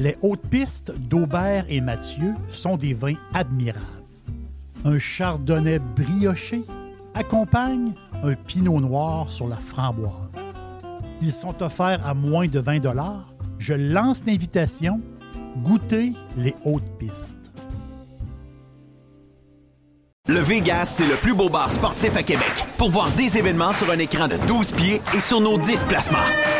Les hautes pistes d'Aubert et Mathieu sont des vins admirables. Un chardonnay brioché accompagne un pinot noir sur la framboise. Ils sont offerts à moins de 20 Je lance l'invitation. Goûtez les hautes pistes. Le Vegas, c'est le plus beau bar sportif à Québec. Pour voir des événements sur un écran de 12 pieds et sur nos 10 placements.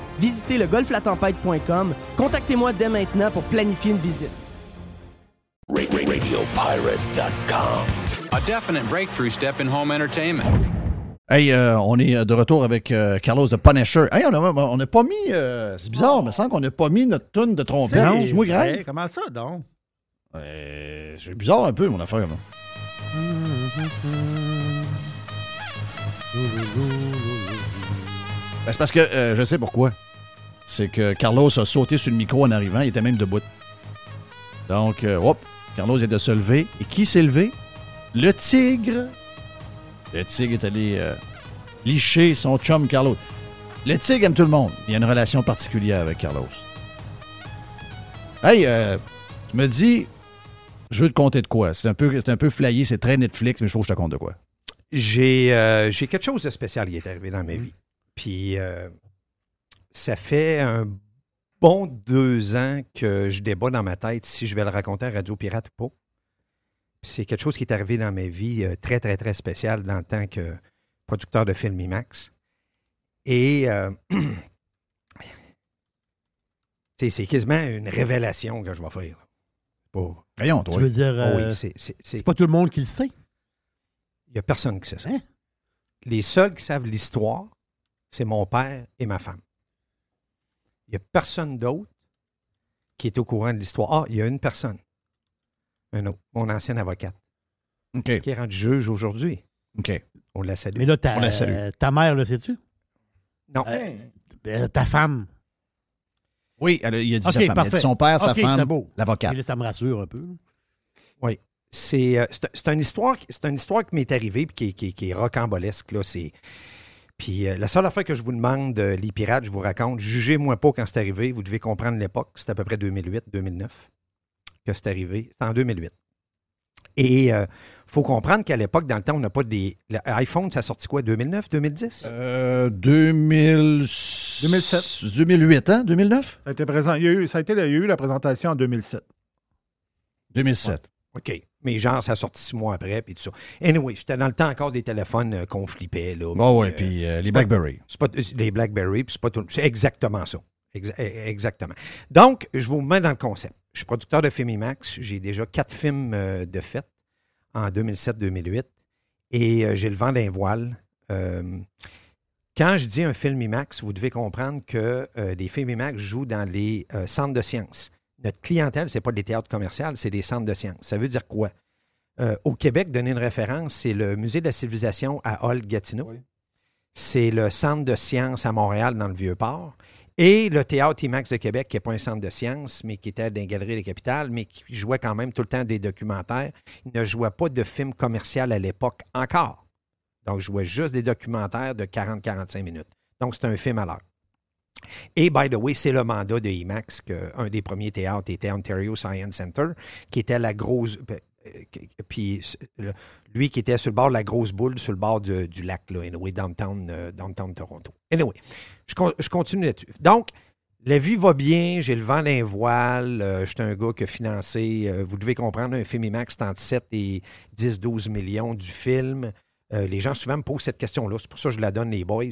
visitez le golflatempête.com. Contactez-moi dès maintenant pour planifier une visite. A definite breakthrough step in home entertainment. Hey, euh, on est de retour avec euh, Carlos de Punisher. Hey, on n'a pas mis. Euh, c'est bizarre, mais sans qu'on n'a pas mis notre tune de trompette. C'est moi grave. Comment ça, donc? c'est bizarre un peu, mon affaire. Là. Ben, c'est parce que je sais pourquoi c'est que Carlos a sauté sur le micro en arrivant. Il était même debout. Donc, euh, hop, Carlos est de se lever. Et qui s'est levé? Le tigre. Le tigre est allé euh, licher son chum Carlos. Le tigre aime tout le monde. Il y a une relation particulière avec Carlos. Hey, euh, tu me dis, je veux te compter de quoi? C'est un peu, c'est un peu flyé, c'est très Netflix, mais je trouve que je te compte de quoi? J'ai, j'ai quelque chose de spécial qui est arrivé dans ma vie. Puis ça fait un bon deux ans que je débat dans ma tête si je vais le raconter à Radio Pirate ou pas. C'est quelque chose qui est arrivé dans ma vie euh, très, très, très spécial en tant que producteur de film IMAX. Et euh, c'est quasiment une révélation que je vais faire. Pour... Voyons, toi. Tu veux dire, oh euh, c'est pas tout le monde qui le sait? Il n'y a personne qui sait ça. Hein? Les seuls qui savent l'histoire, c'est mon père et ma femme. Il n'y a personne d'autre qui est au courant de l'histoire. Ah, il y a une personne. Un autre, mon ancienne avocate. Qui est rendu juge aujourd'hui. OK. On la salue. Mais là, ta, ta mère, le sais-tu? Non. Euh, euh, ta femme. Oui, elle il a dit sa femme. son père, sa femme, l'avocat. Ça me rassure un peu. Oui. C'est euh, une, histoire, une histoire qui m'est arrivée et qui, qui, est rocambolesque. C'est puis euh, la seule affaire que je vous demande, euh, les pirates, je vous raconte, jugez-moi pas quand c'est arrivé. Vous devez comprendre l'époque. C'est à peu près 2008-2009 que c'est arrivé. C'est en 2008. Et il euh, faut comprendre qu'à l'époque, dans le temps, on n'a pas des. L'iPhone, ça a sorti quoi, 2009, 2010? Euh, 2000... 2007. 2008, hein? 2009? Ça a été présent. Il y a eu, ça a été, il y a eu la présentation en 2007. 2007. OK. Mais genre, ça a sorti six mois après, puis tout ça. Anyway, j'étais dans le temps encore des téléphones euh, qu'on flippait. Là, oh, ouais, puis euh, les BlackBerry. Pas, les BlackBerry, puis c'est pas tout. C'est exactement ça. E, exactement. Donc, je vous mets dans le concept. Je suis producteur de film IMAX. J'ai déjà quatre films euh, de fait en 2007-2008. Et j'ai le vent d'un voile. quand je dis un film IMAX, vous devez comprendre que les films IMAX jouent dans les centres de sciences notre clientèle, ce n'est pas des théâtres commerciaux, c'est des centres de sciences. Ça veut dire quoi? Euh, au Québec, donner une référence, c'est le Musée de la civilisation à Hall-Gatineau. C'est le Centre de sciences à Montréal, dans le Vieux-Port. Et le Théâtre IMAX de Québec, qui n'est pas un centre de sciences, mais qui était dans les galeries de capitale, mais qui jouait quand même tout le temps des documentaires. Il ne jouait pas de films commerciaux à l'époque encore. Donc, je jouais juste des documentaires de 40-45 minutes. Donc, c'est un film à l'heure. Et, by the way, c'est le mandat de IMAX qu'un des premiers théâtres était Ontario Science Center, qui était la grosse. Euh, puis lui qui était sur le bord de la grosse boule, sur le bord du lac, là, anyway, downtown, euh, downtown Toronto. Anyway, je, continue là-dessus. Donc, la vie va bien, j'ai le vent d'un voile, euh, je suis un gars qui a financé, vous devez comprendre, un film IMAX, c'est entre 7 et 10-12 millions du film. Euh, les gens souvent me posent cette question-là. C'est pour ça que je la donne, les boys.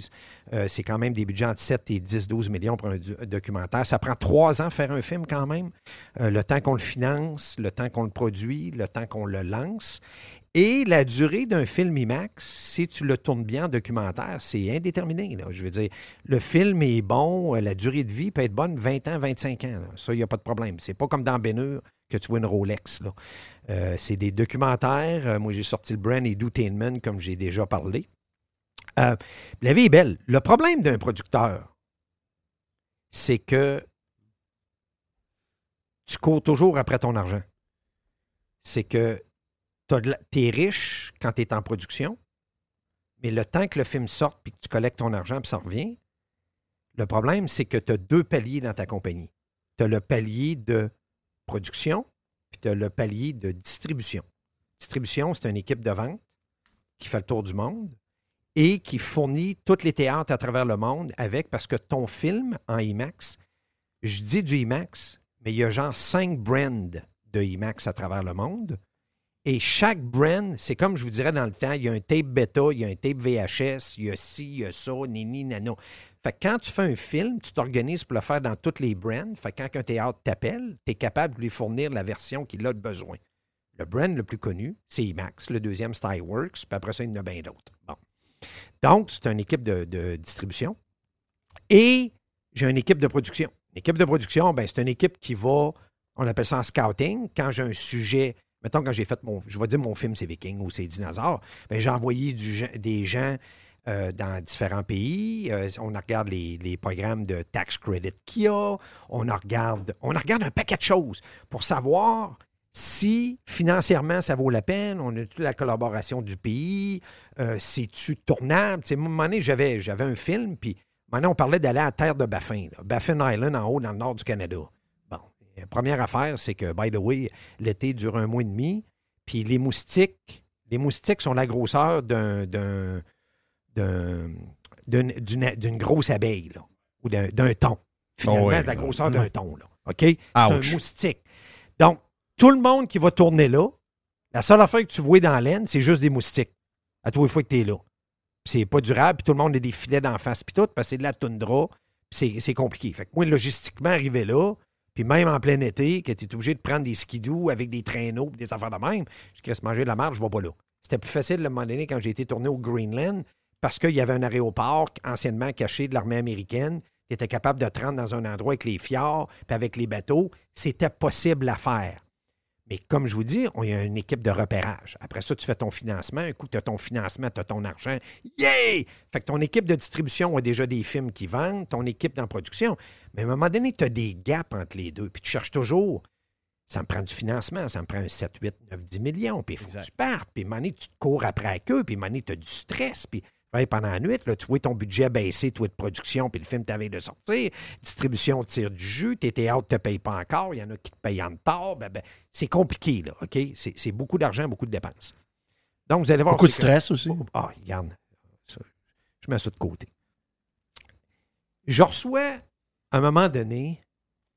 Euh, c'est quand même des budgets entre 7 et 10, 12 millions pour un documentaire. Ça prend trois ans faire un film quand même. Euh, le temps qu'on le finance, le temps qu'on le produit, le temps qu'on le lance. Et la durée d'un film IMAX, si tu le tournes bien en documentaire, c'est indéterminé. Je veux dire, le film est bon, euh, la durée de vie peut être bonne 20 ans, 25 ans. Ça, il n'y a pas de problème. C'est pas comme dans Bénur que tu vois une Rolex. là. Euh, c'est des documentaires. Euh, moi, j'ai sorti le brand Edutainment, comme j'ai déjà parlé. La vie est belle. Le problème d'un producteur, c'est que tu cours toujours après ton argent. C'est que es riche quand tu es en production, mais le temps que le film sorte puis que tu collectes ton argent puis ça revient, le problème, c'est que tu as deux paliers dans ta compagnie. Tu as le palier de production puis tu as le palier de distribution. Distribution, c'est une équipe de vente qui fait le tour du monde et qui fournit tous les théâtres à travers le monde avec, parce que ton film en IMAX, je dis du IMAX, mais il y a genre cinq brands de IMAX à travers le monde. Et chaque brand, c'est comme je vous dirais dans le temps, il y a un tape bêta, il y a un tape VHS, il y a ci, il y a ça, nini, nano. Fait que quand tu fais un film, tu t'organises pour le faire dans toutes les brands. Fait que quand un théâtre t'appelle, tu es capable de lui fournir la version qu'il a de besoin. Le brand le plus connu, c'est IMAX. Le deuxième, c'est iWorks. Puis après ça, il y en a bien d'autres. Bon. Donc, c'est une équipe de, distribution. Et j'ai une équipe de production. L'équipe de production, ben, c'est une équipe qui va, on appelle ça en scouting. Quand j'ai un sujet, mettons quand j'ai fait mon, je vais dire mon film, c'est Viking ou c'est Dinosaure, ben, j'ai envoyé des gens euh, dans différents pays. Euh, on regarde les, programmes de tax credit qu'il y a. On regarde, on regarde un paquet de choses pour savoir si financièrement ça vaut la peine. On a toute la collaboration du pays. Euh, C'est-tu tournable? À un moment donné, j'avais, un film, puis maintenant on parlait d'aller à la terre de Baffin. Baffin Island en haut dans le nord du Canada. La première affaire, c'est que, by the way, l'été dure un mois et demi, puis les moustiques, les moustiques sont la grosseur d'un, d'un, d'un- d'une, d'une- d'une grosse abeille, là, ou d'un, d'un thon. Finalement, Oh de la grosseur d'un thon, là. OK? C'est un moustique. Donc, tout le monde qui va tourner là, la seule affaire que tu vois dans l'aine, c'est juste des moustiques. À tous les fois que tu es là. Puis c'est pas durable, puis tout le monde a des filets d'en face, puis tout, parce que c'est de la toundra, puis c'est, c'est compliqué. Fait que moi, logistiquement, arrivé là, puis même en plein été, que tu es obligé de prendre des skidoo avec des traîneaux, des affaires de même, je se manger de la marge, je vais pas là. C'était plus facile, à un moment donné, quand j'ai été tourné au Greenland, parce qu'il y avait un aéroport anciennement caché de l'armée américaine. Tu étais capable de te dans un endroit avec les fjords, puis avec les bateaux. C'était possible à faire. Mais comme je vous dis, on y a une équipe de repérage. Après ça, tu fais ton financement. Un coup, tu as ton financement, tu as ton argent. Yay! Fait que ton équipe de distribution a déjà des films qui vendent, ton équipe dans la production. Mais à un moment donné, tu as des gaps entre les deux. Puis tu cherches toujours. Ça me prend du financement, ça me prend un 7, 8, 9, 10 millions. Puis il faut que tu partes. Puis à un moment donné, tu te cours après avec eux. Puis à un moment donné, tu as du stress. Puis pendant la nuit, là, tu vois ton budget baisser, toi, de production, puis le film t'avait de sortir. Distribution tire du jus, tes théâtres ne te payent pas encore, il y en a qui te payent en retard. Ben, ben, c'est compliqué, là, OK? C'est c'est beaucoup d'argent, beaucoup de dépenses. Donc, vous allez voir. Beaucoup de que- stress aussi. ah, regarde. ça, je mets ça de côté. Je reçois, à un moment donné,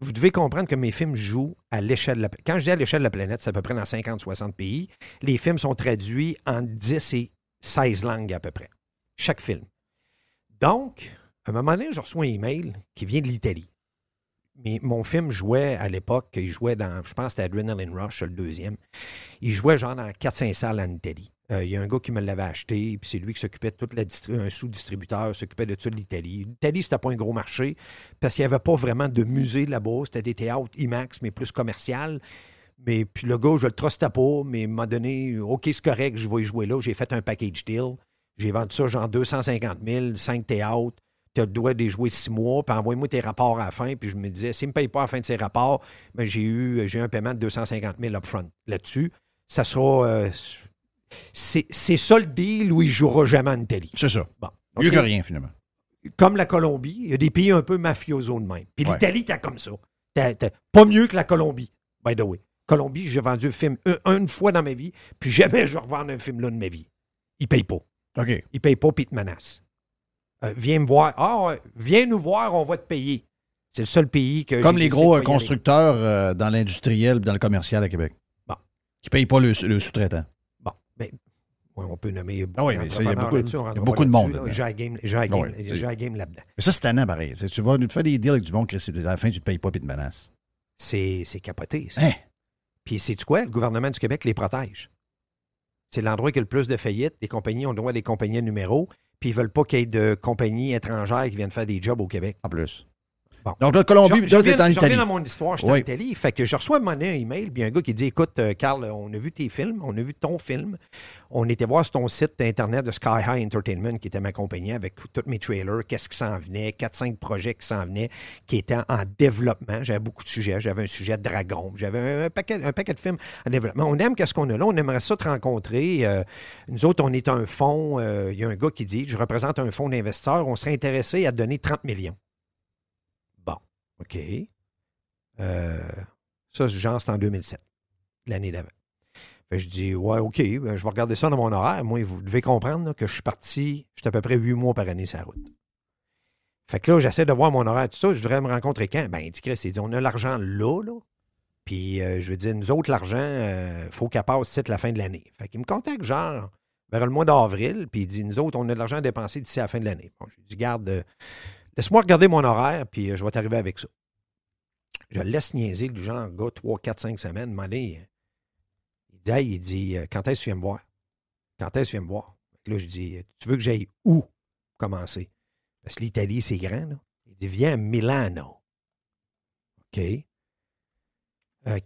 vous devez comprendre que mes films jouent à l'échelle de la planète. Quand je dis à l'échelle de la planète, c'est à peu près dans 50-60 pays. Les films sont traduits en 10 et 16 langues à peu près. Chaque film. Donc, à un moment donné, je reçois un email qui vient de l'Italie. Mais mon film jouait à l'époque, il jouait dans, je pense que c'était Adrenaline Rush, le deuxième. Il jouait genre dans 4-5 salles en Italie. Euh, il y a un gars qui me l'avait acheté, puis c'est lui qui s'occupait de toute la un sous-distributeur, s'occupait de tout l'Italie. L'Italie, c'était pas un gros marché, parce qu'il n'y avait pas vraiment de musée là-bas. C'était des théâtres IMAX, mais plus commercial. Mais puis le gars, je le trustais pas, mais m'a donné OK, c'est correct, je vais y jouer là. J'ai fait un package deal. J'ai vendu ça genre 250 000, 5 théâtres. Tu as le droit de les jouer six mois, puis envoie-moi tes rapports à la fin. Puis je me disais, s'il ne me paye pas à la fin de ses rapports, ben, j'ai eu, j'ai un paiement de 250 000 upfront là-dessus. Ça sera. euh, c'est ça le deal où il ne jouera jamais en Italie. C'est ça. Bon. Mieux que rien, finalement. Comme la Colombie, il y a des pays un peu mafioso de même. Puis Ouais. l'Italie, t'as comme ça. Pas mieux que la Colombie, by the way. Colombie, j'ai vendu un film un- une fois dans ma vie, puis jamais je vais revendre un film là de ma vie. Ils payent pas. OK. Ils payent pas, puis ils te menacent. Euh, viens me voir. Ah, viens nous voir, on va te payer. C'est le seul pays que. Comme les gros euh, constructeurs euh, dans l'industriel et dans le commercial à Québec. Bon. Qui ne payent pas le, le sous-traitant. Bon, ben, on peut nommer Ah oui, mais ça, il y a beaucoup- y a beaucoup de monde. J'ai la game, la Ah game, oui, c'est- j'ai la game là-dedans. Mais ça, c'est tannant, pareil. Tu Tu vas nous faire des deals avec du monde, Chris, et à la fin, tu ne payes pas puis tu te menaces. C'est capoté, ça. Hein? Puis c'est quoi? Le gouvernement du Québec les protège. C'est l'endroit qui a le plus de faillites. Les compagnies ont droit à des compagnies à numéro, puis ils veulent pas qu'il y ait de compagnies étrangères qui viennent faire des jobs au Québec. En plus. Bon. Donc, la Colombie, Je- reviens- en je reviens dans mon histoire, je suis Oui. en Italie. Fait que je reçois mon un email, puis un gars qui dit Écoute, euh, Carl, on a vu tes films, on a vu ton film. On était voir sur ton site internet de Sky High Entertainment, qui était ma compagnie, avec tous mes trailers, qu'est-ce qui s'en venait, 4-5 projets qui s'en venaient, qui étaient en développement. J'avais beaucoup de sujets. J'avais un sujet de dragon, j'avais un, un paquet, un paquet de films en développement. On aime qu'est-ce qu'on a là, on aimerait ça te rencontrer. Euh, nous autres, on est un fonds. euh, Il y a un gars qui dit Je représente un fonds d'investisseurs, on serait intéressé à te donner 30 millions. OK. Euh, ça, genre, c'est en 2007, l'année d'avant. Je dis, ouais, OK, ben, je vais regarder ça dans mon horaire. Moi, vous devez comprendre que je suis parti, j'étais à peu près huit mois par année sur la route. Fait que là, j'essaie de voir mon horaire, tout ça. Je voudrais me rencontrer quand? Ben, il dit, Chris, il dit, on a l'argent là, là. Puis, euh, je veux dire, nous autres, l'argent, il faut qu'elle passe d'ici la fin de l'année. Fait qu'il me contacte, genre, vers le mois d'avril, puis il dit, nous autres, on a de l'argent à dépenser d'ici la fin de l'année. Bon, je lui dis, garde, euh, laisse-moi regarder mon horaire, puis euh, je vais t'arriver avec ça. Je laisse niaiser, du genre, gars, 3, 4, 5 semaines. Demandez, euh, il dit, il dit, euh, quand est-ce que tu viens me voir? Quand est-ce que tu viens me voir? Là, je dis, euh, tu veux que j'aille où commencer? Parce que l'Italie, c'est grand, là. Il dit, viens à Milano. OK.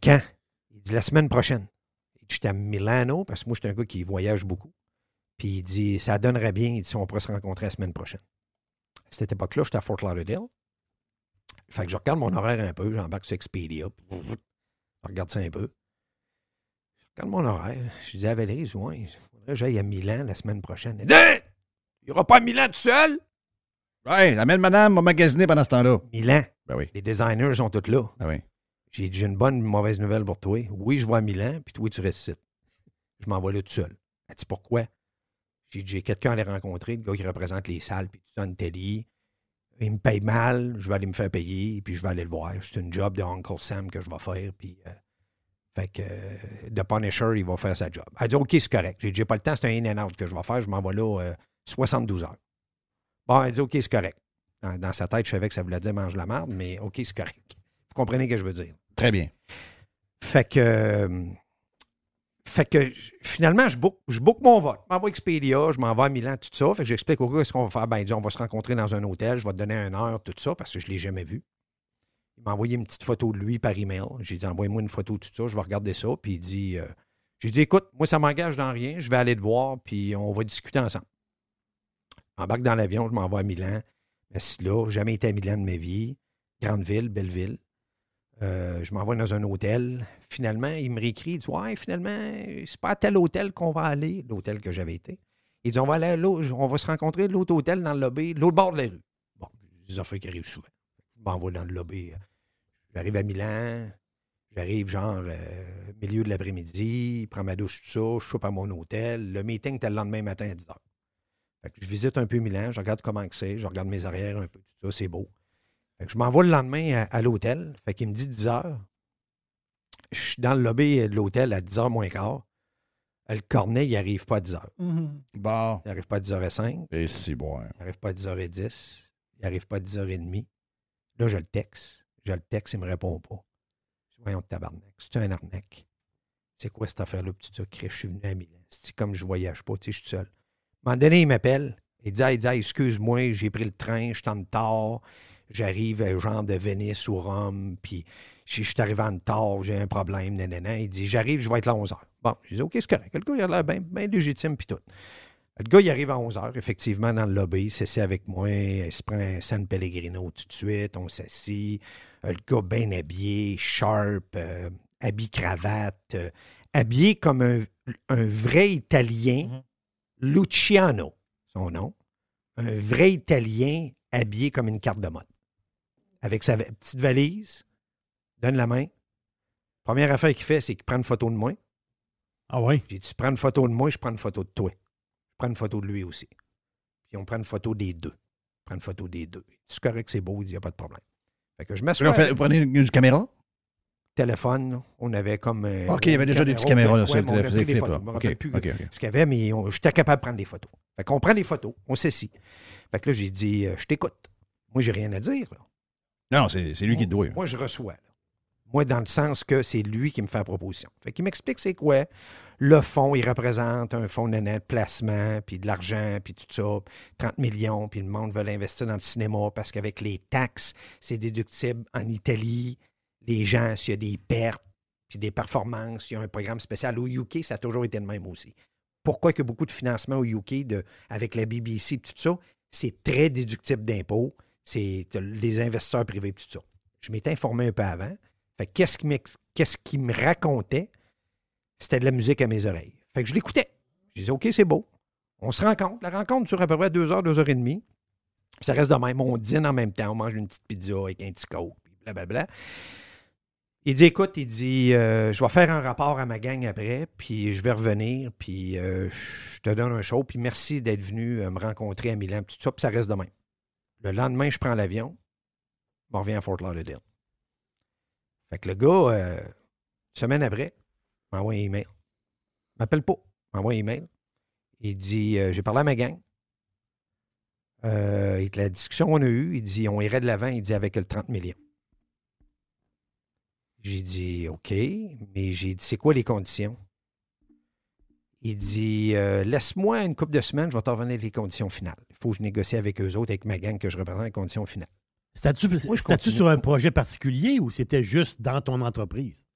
Quand? Il dit, la semaine prochaine. Il dit, j'étais à Milano, parce que moi, j'étais un gars qui voyage beaucoup. Puis il dit, ça donnerait bien, il dit, si on pourrait se rencontrer la semaine prochaine. À cette époque-là, j'étais à Fort Lauderdale. Fait que je regarde mon horaire un peu, j'embarque sur Expedia. Je regarde ça un peu. Je regarde mon horaire. Je dis à Valérie, ouais, il faudrait que j'aille à Milan la semaine prochaine. Elle dit, Hein? Il n'y aura pas à Milan tout seul? Ouais, amène madame, m'a magasiné pendant ce temps-là. Milan. Ben oui, Les designers sont tous là. ben oui. J'ai dit, j'ai une bonne, une mauvaise nouvelle pour toi. Oui, je vais à Milan, puis toi, tu restes. Je m'en vais là tout seul. Elle dit, pourquoi? J'ai quelqu'un à aller rencontrer, le gars qui représente les salles, puis tout ça en Italie. Il me paye mal, je vais aller me faire payer, puis je vais aller le voir. C'est une job de Uncle Sam que je vais faire, puis... euh, fait que euh, The Punisher, il va faire sa job. Elle dit, OK, c'est correct. J'ai dit, j'ai pas le temps, c'est un in and out que je vais faire. Je m'en vais là euh, 72 heures. Bon, elle dit, OK, c'est correct. Dans, dans sa tête, je savais que ça voulait dire mange la marde, mais OK, c'est correct. Vous comprenez ce que je veux dire? Très bien. Fait que. euh, fait que finalement, je book, je mon vol. Je m'envoie Expedia, je m'en vais à Milan, tout ça. Fait que j'explique au gars ce qu'on va faire. Ben, il dit, on va se rencontrer dans un hôtel, je vais te donner une heure, tout ça, parce que je ne l'ai jamais vu. Il m'a envoyé une petite photo de lui par email. J'ai dit, envoie-moi une photo tout ça, je vais regarder ça. Puis il dit, euh, j'ai dit, écoute, moi, ça m'engage dans rien, je vais aller te voir, puis on va discuter ensemble. J'embarque dans l'avion, je m'en vais à Milan. Merci là, jamais été à Milan de ma vie. Grande ville, belle ville. Euh, je m'envoie dans un hôtel. Finalement, il me réécrit, il dit Ouais, finalement, c'est pas à tel hôtel qu'on va aller, l'hôtel que j'avais été. Il dit On va on va se rencontrer à l'autre hôtel dans le lobby, l'autre bord de la rue. Bon, des affaires qui arrivent souvent. Je m'envoie dans le lobby. J'arrive à Milan, j'arrive genre euh, milieu de l'après-midi, prends ma douche, tout ça, je soupe à mon hôtel. Le meeting était le lendemain matin à 10 h. Je visite un peu Milan, je regarde comment c'est, je regarde mes arrières un peu, tout ça, c'est beau. Fait que je m'envoie le lendemain à, à l'hôtel. Fait qu'il me dit 10 heures. Je suis dans le lobby de l'hôtel à 10 h moins quart. Le cornet, il n'arrive pas à 10 heures. Bon. Il n'arrive pas à 10 h 05 Et c'est bon. Il n'arrive pas à 10 h 10 Il n'arrive pas à 10 h 30 Là, je le texte. Je le texte, il ne me répond pas. Je dis, Voyons, tabarnak. C'est un arnaque. C'est quoi cette affaire-là? Puis tu dis, Chris, je suis venu à Milan. C'est comme je voyage pas, tu sais, je suis seul. À un moment donné, il m'appelle. Il dit, il dit, Hey, excuse-moi, j'ai pris le train, je suis en retard. J'arrive à genre de Venise ou Rome, puis si je suis arrivé en retard, j'ai un problème, nanana. Il dit, j'arrive, je vais être là à 11 h. Bon, je dis, OK, c'est correct. Le gars, il a l'air bien bien légitime, puis tout. Le gars, il arrive à 11 h, effectivement, dans le lobby. Il s'assied avec moi. Il se prend un San Pellegrino tout de suite. On s'assit. Euh, Le gars, bien habillé, sharp, euh, habillé cravate, euh, habillé comme un, un vrai Italien, Luciano, son nom. Un vrai Italien habillé comme une carte de mode. Avec sa petite valise, donne la main. Première affaire qu'il fait, c'est qu'il prend une photo de moi. Ah oui? J'ai dit, tu prends une photo de moi, je prends une photo de toi. Je prends une photo de lui aussi. Puis on prend une photo des deux. On prend une photo des deux. C'est correct, c'est beau, il dit, il n'y a pas de problème. Fait que je m'assois. vous prenez une, une caméra? téléphone. là. On avait comme. euh, OK, il y avait déjà des petites caméra, caméras là, sur le téléphone. Je plus OK. ce qu'il y avait, mais j'étais capable de prendre des photos. Fait qu'on prend des photos, on s'essit. Fait que là, j'ai dit, euh, je t'écoute. Moi, j'ai rien à dire. là. Non, c'est c'est lui qui te doit. Moi, je reçois. là. Moi, dans le sens que c'est lui qui me fait la proposition. Fait qu'il m'explique c'est quoi. Le fonds, il représente un fonds de net placement, puis de l'argent, puis tout ça, 30 millions, puis le monde veut l'investir dans le cinéma parce qu'avec les taxes, c'est déductible en Italie. Les gens, s'il y a des pertes, puis des performances, il y a un programme spécial. Au UK, ça a toujours été le même aussi. Pourquoi que beaucoup de financement au UK de, avec la BBC et tout ça, c'est très déductible d'impôts. C'est les investisseurs privés et tout ça. Je m'étais informé un peu avant. Fait que qu'est-ce qu'il m'ex- qu'est-ce qu'il me racontait? C'était de la musique à mes oreilles. Fait que je l'écoutais. Je disais, OK, c'est beau. On se rencontre. La rencontre dure à peu près deux heures, deux heures et demie. Ça reste de même. On dîne en même temps. On mange une petite pizza avec un petit coke, blablabla. Il dit, écoute, il dit, euh, je vais faire un rapport à ma gang après, puis je vais revenir, puis euh, je te donne un show, puis merci d'être venu euh, me rencontrer à Milan, puis tout ça, ça reste de. Le lendemain, je prends l'avion, je reviens à Fort Lauderdale. Fait que le gars, euh, une semaine après, m'envoie un email. Il m'appelle pas. M'envoie un email. Il dit euh, J'ai parlé à ma gang. Euh, la discussion qu'on a eue, il dit On irait de l'avant, il dit avec le 30 millions. J'ai dit OK, mais j'ai dit C'est quoi les conditions? Il dit euh, Laisse-moi une couple de semaines, je vais t'en revenir avec les conditions finales. Il faut que je négocie avec eux autres, avec ma gang, que je représente les conditions finales. C'était-tu sur un projet particulier ou c'était juste dans ton entreprise?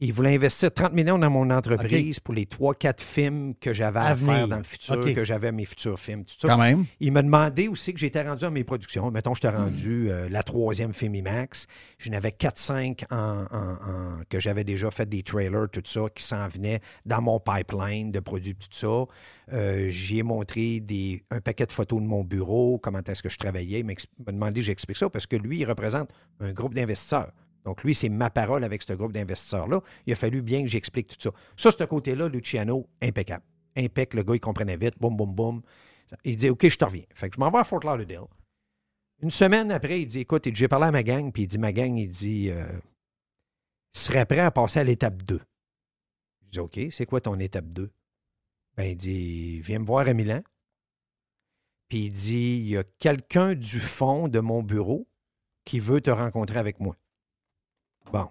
Il voulait investir 30 millions dans mon entreprise pour les 3-4 films que j'avais à, faire dans le futur, que j'avais mes futurs films, tout ça. Quand même. Il m'a demandé aussi que j'étais rendu à mes productions. Mettons, j'étais rendu euh, la troisième film IMAX. J'en avais 4-5 en, en- en- que j'avais déjà fait des trailers, tout ça, qui s'en venaient dans mon pipeline de produits, tout ça. Euh, J'y ai montré des, un paquet de photos de mon bureau, comment est-ce que je travaillais. Il m'a demandé, j'explique ça, parce que lui, il représente un groupe d'investisseurs. Donc, lui, c'est ma parole avec ce groupe d'investisseurs-là. Il a fallu bien que j'explique tout ça. Ça, ce côté-là, Luciano, impeccable. Impec, le gars, il comprenait vite. Boum, boum, boum. Il dit OK, je te reviens. Fait que je m'en vais à Fort Lauderdale. Une semaine après, il dit Écoute, j'ai parlé à ma gang, puis il dit Ma gang, il dit euh, serait prêt à passer à l'étape 2. Je dis OK, c'est quoi ton étape 2 Ben, il dit Viens me voir à Milan. Puis il dit Il y a quelqu'un du fond de mon bureau qui veut te rencontrer avec moi. Bon,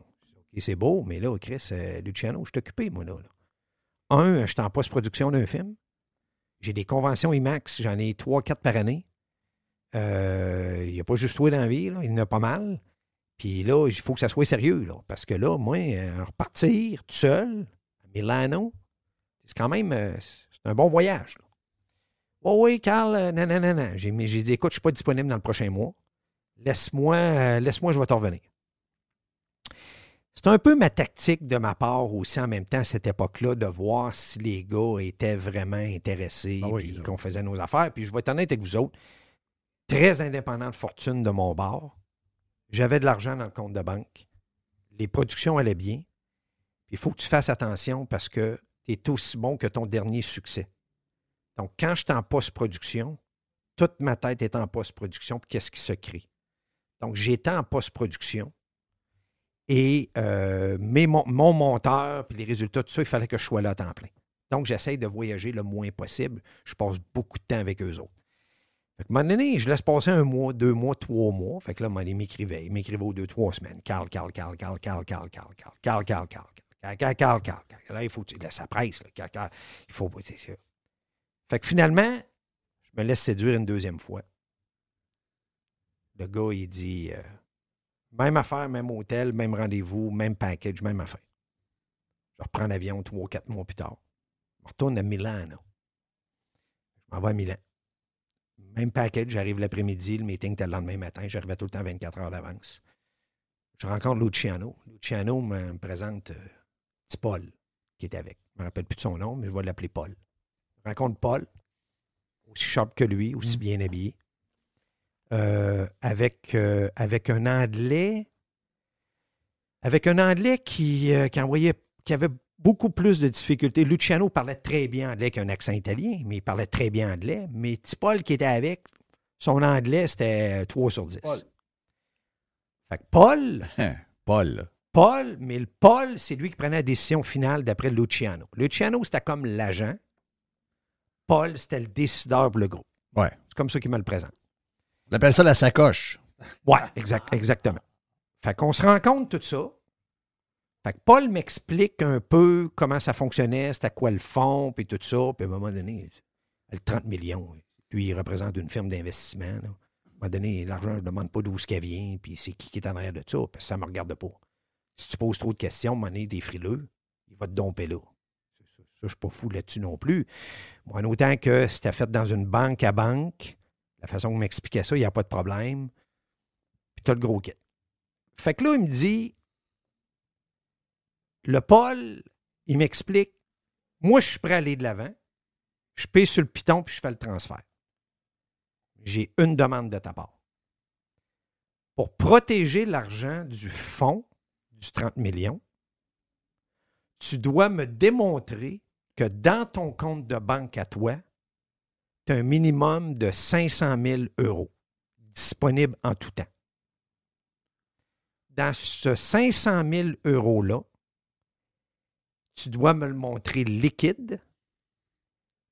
c'est beau, mais là, Chris, euh, Luciano, je suis occupé, moi, là. Un, je suis en post-production d'un film. J'ai des conventions IMAX, j'en ai trois, quatre par année. Euh, Il n'y a pas juste toi dans la vie, là, il y en a pas mal. Puis là, il faut que ça soit sérieux, là, parce que là, moi, euh, repartir tout seul à Milano, c'est quand même un bon voyage. Oh oui, Carl, non, non, non, non. J'ai dit, écoute, je ne suis pas disponible dans le prochain mois. Laisse-moi, laisse-moi, je vais t'en revenir. C'est un peu ma tactique de ma part aussi en même temps à cette époque-là de voir si les gars étaient vraiment intéressés Ah oui, puis là. qu'on faisait nos affaires. Puis je vais être honnête avec vous autres, très indépendant de fortune de mon bord. J'avais de l'argent dans le compte de banque. Les productions allaient bien. Il faut que tu fasses attention parce que tu es aussi bon que ton dernier succès. Donc, quand je suis en post-production, toute ma tête est en post-production, puis qu'est-ce qui se crée? Donc, j'étais en post-production et euh, mon, mon monteur, puis les résultats, tout ça, il fallait que je sois là à temps plein. Donc, j'essaye de voyager le moins possible. Je passe beaucoup de temps avec eux autres. Fait que, à un moment donné, je laisse passer un mois, deux mois, trois mois. Fait que là, il m'écrivait. Il m'écrivait aux deux, trois semaines. Carl, Carl, Carl, Carl, Carl, Carl, Carl, Carl, Carl, Carl, Carl, Carl, Carl, Carl. Là, il faut, là, ça presse, là. Il faut. Fait que finalement, je me laisse séduire une deuxième fois. Le gars, il dit euh, même affaire, même hôtel, même rendez-vous, même package, même affaire. Je reprends l'avion trois, quatre mois plus tard. Je retourne à Milan. là. Je m'en vais à Milan. Même package, j'arrive l'après-midi, le meeting était le lendemain matin, j'arrivais tout le temps 24 heures d'avance. Je rencontre Luciano. Luciano me, me présente euh, petit Paul qui est avec. Je ne me rappelle plus de son nom, mais je vais l'appeler Paul. Je rencontre Paul, aussi sharp que lui, aussi bien habillé, euh, avec, euh, avec un anglais, avec un anglais qui, euh, qui, envoyait, qui avait beaucoup plus de difficultés. Luciano parlait très bien anglais qu'un accent italien, mais il parlait très bien anglais. Mais petit Paul qui était avec, son anglais, c'était 3 sur 10. Paul. Fait que Paul, Paul. Paul, mais le Paul, c'est lui qui prenait la décision finale d'après Luciano. Luciano, c'était comme l'agent. Paul, c'était le décideur pour le groupe. Ouais. C'est comme ça qu'il me le présente. On appelle ça la sacoche. Ouais, exact, exactement. Fait qu'on se rend compte de tout ça. Fait que Paul m'explique un peu comment ça fonctionnait, c'était quoi le fond, puis tout ça. Puis à un moment donné, le 30 millions, lui, il représente une firme d'investissement. À un moment donné, l'argent, je ne demande pas d'où ce qu'elle vient, puis c'est qui qui est en arrière de ça, parce que ça ne me regarde pas. Si tu poses trop de questions, à un moment t'es frileux, il va te domper là. Ça, je ne suis pas fou là-dessus non plus. Moi, en autant que c'était fait dans une banque à banque, la façon qu'on m'expliquait ça, il n'y a pas de problème. Puis tu as le gros kit. Fait que là, il me dit, le Paul, il m'explique, moi, je suis prêt à aller de l'avant. Je paye sur le piton puis je fais le transfert. J'ai une demande de ta part. Pour protéger l'argent du fonds du 30 millions, tu dois me démontrer que dans ton compte de banque à toi, tu as un minimum de 500 000 euros disponibles en tout temps. Dans ce 500 000 euros-là, tu dois me le montrer liquide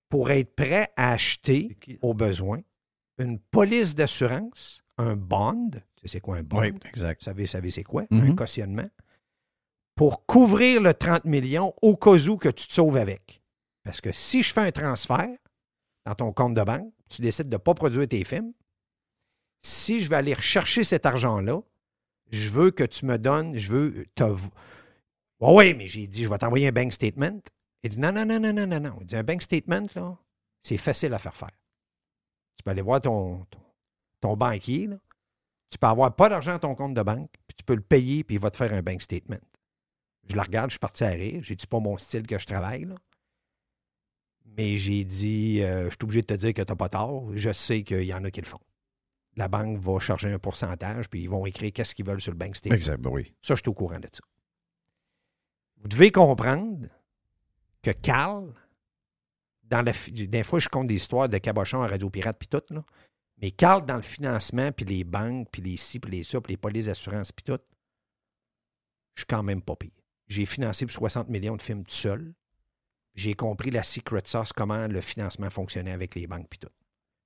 pour être prêt à acheter au besoin une police d'assurance, un bond, tu sais c'est quoi un bond? Oui, exact. Vous savez, vous savez c'est quoi? Un cautionnement. Pour couvrir le 30 millions au cas où que tu te sauves avec. Parce que si je fais un transfert dans ton compte de banque, tu décides de ne pas produire tes films, si je vais aller rechercher cet argent-là, je veux que tu me donnes, je veux. t'as- Ouais, ouais, mais j'ai dit, je vais t'envoyer un bank statement. Il dit, non, non, non, non, non, non, non. Il dit, un bank statement, là, c'est facile à faire faire. Tu peux aller voir ton, ton, banquier, là. Tu peux avoir pas d'argent à ton compte de banque, puis tu peux le payer, puis il va te faire un bank statement. Je la regarde, je suis parti à rire. J'ai dit, pas mon style que je travaille, là. Mais j'ai dit, euh, je suis obligé de te dire que tu n'as pas tort. Je sais qu'il y en a qui le font. La banque va charger un pourcentage, puis ils vont écrire qu'est-ce qu'ils veulent sur le bank statement. Exact, ben oui. Ça, je suis au courant de ça. Vous devez comprendre que Carl, dans la, des fois, je compte des histoires de cabochons à Radio Pirate puis tout, là. Mais Carl, dans le financement, puis les banques, puis les ci, puis les ça, puis les polices d'assurance, puis tout, je suis quand même pas pire. J'ai financé pour 60 millions de films tout seul. J'ai compris la secret sauce, comment le financement fonctionnait avec les banques, puis tout.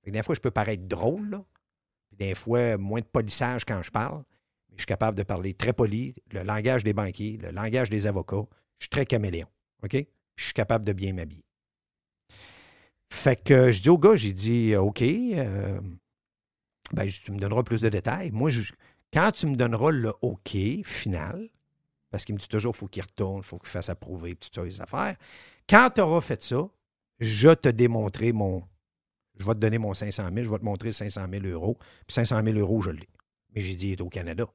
Des fois, je peux paraître drôle, là. Des fois, moins de polissage quand je parle. Mais je suis capable de parler très poli, le langage des banquiers, le langage des avocats. Je suis très caméléon. OK? Je suis capable de bien m'habiller. Fait que euh, je dis au gars, j'ai dit euh, OK, euh, ben, tu me donneras plus de détails. Moi, quand tu me donneras le OK final, parce qu'il me dit toujours faut qu'il retourne, faut qu'il fasse approuver, toutes les affaires. Quand tu auras fait ça, je te démontrer mon. Je vais te donner mon 500 000, je vais te montrer 500 000 euros. Puis 500 000 euros, je l'ai. Mais j'ai dit, il est au Canada.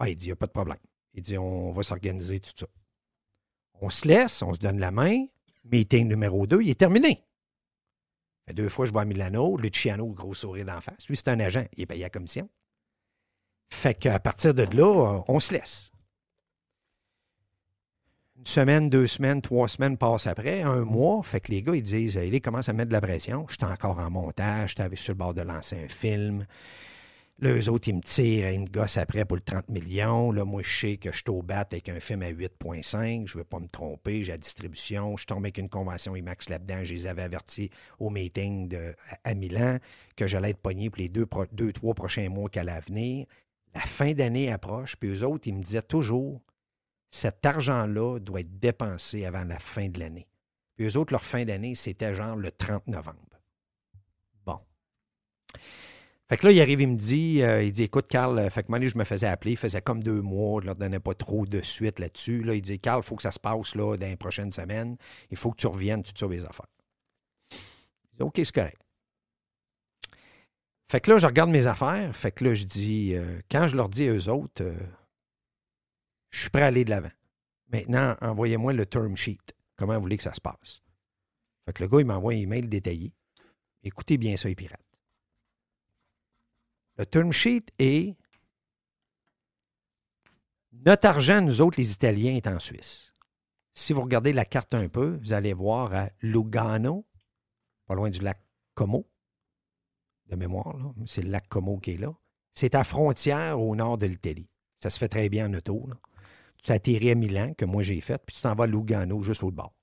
Ah, il dit, il n'y a pas de problème. Il dit, on va s'organiser, tout ça. On se laisse, on se donne la main. Meeting numéro 2, il est terminé. Deux fois, je vois Milano, Luciano, gros sourire d'en face. Lui, c'est un agent, il est payé à commission. Fait qu'à partir de là, on se laisse. Une semaine, deux semaines, trois semaines passent après, un mois. Fait que les gars, ils disent, il ils commencent à mettre de la pression? J'étais encore en montage, j'étais sur le bord de lancer un film. Là, eux autres, ils me tirent, ils me gossent après pour le 30 millions. Là, moi, je sais que je suis au bat avec un film à 8,5. Je ne veux pas me tromper. J'ai la distribution. Je tombe avec une convention IMAX là-dedans. Je les avais avertis au meeting de, à, à Milan que j'allais être pogné pour les deux, pro- deux trois prochains mois qu'elle allait venir. La fin d'année approche, puis eux autres, ils me disaient toujours cet argent-là doit être dépensé avant la fin de l'année. Puis eux autres, leur fin d'année, c'était genre le 30 novembre. Bon. Fait que là, il arrive, il me dit, euh, il dit, écoute, Carl, euh, fait que moi, je me faisais appeler, il faisait comme deux mois, je leur donnais pas trop de suite là-dessus. Là, il dit, Carl, il faut que ça se passe là, dans les prochaines semaines. Il faut que tu reviennes, tout ça, les affaires. Je dis, OK, c'est correct. Fait que là, je regarde mes affaires. Fait que là, je dis, euh, quand je leur dis à eux autres, je suis prêt à aller de l'avant. Maintenant, envoyez-moi le term sheet. Comment vous voulez que ça se passe? Fait que le gars, il m'envoie un email détaillé. Écoutez bien ça, les pirates. Le term sheet est notre argent, nous autres, les Italiens, est en Suisse. Si vous regardez la carte un peu, vous allez voir à Lugano, pas loin du lac Como, de mémoire, c'est le lac Como qui est là. C'est à frontière au nord de l'Italie. Ça se fait très bien en auto. Tu atterris à Milan, que moi j'ai fait, puis tu t'en vas à Lugano, juste au bord.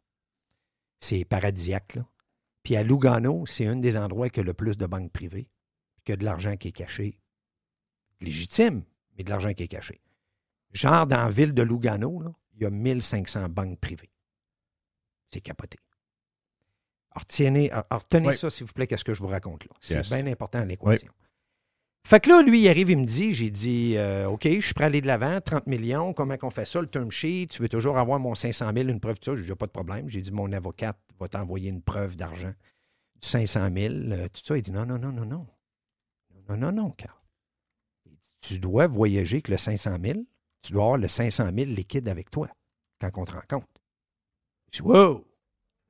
C'est paradisiaque, là. Puis à Lugano, c'est un des endroits qui a le plus de banques privées, que de l'argent qui est caché. Légitime, mais de l'argent qui est caché. Genre, dans la ville de Lugano, là, il y a 1500 banques privées. C'est capoté. Alors, retenez, alors, retenez Oui. ça, s'il vous plaît, qu'est-ce que je vous raconte là? C'est Yes. bien important à l'équation. Fait que là, lui, il arrive, il me dit, j'ai dit, euh, OK, je suis prêt à aller de l'avant, 30 millions, comment qu'on fait ça, le term sheet, tu veux toujours avoir mon 500 000, une preuve de ça, j'ai dit, pas de problème. J'ai dit, mon avocate va t'envoyer une preuve d'argent du 500 000, euh, tout ça. Il dit, non, non, non, non, non. Non, non, non, Carl. Tu dois voyager avec le 500 000, tu dois avoir le 500 000 liquide avec toi quand on te rencontre. Je dis, wow!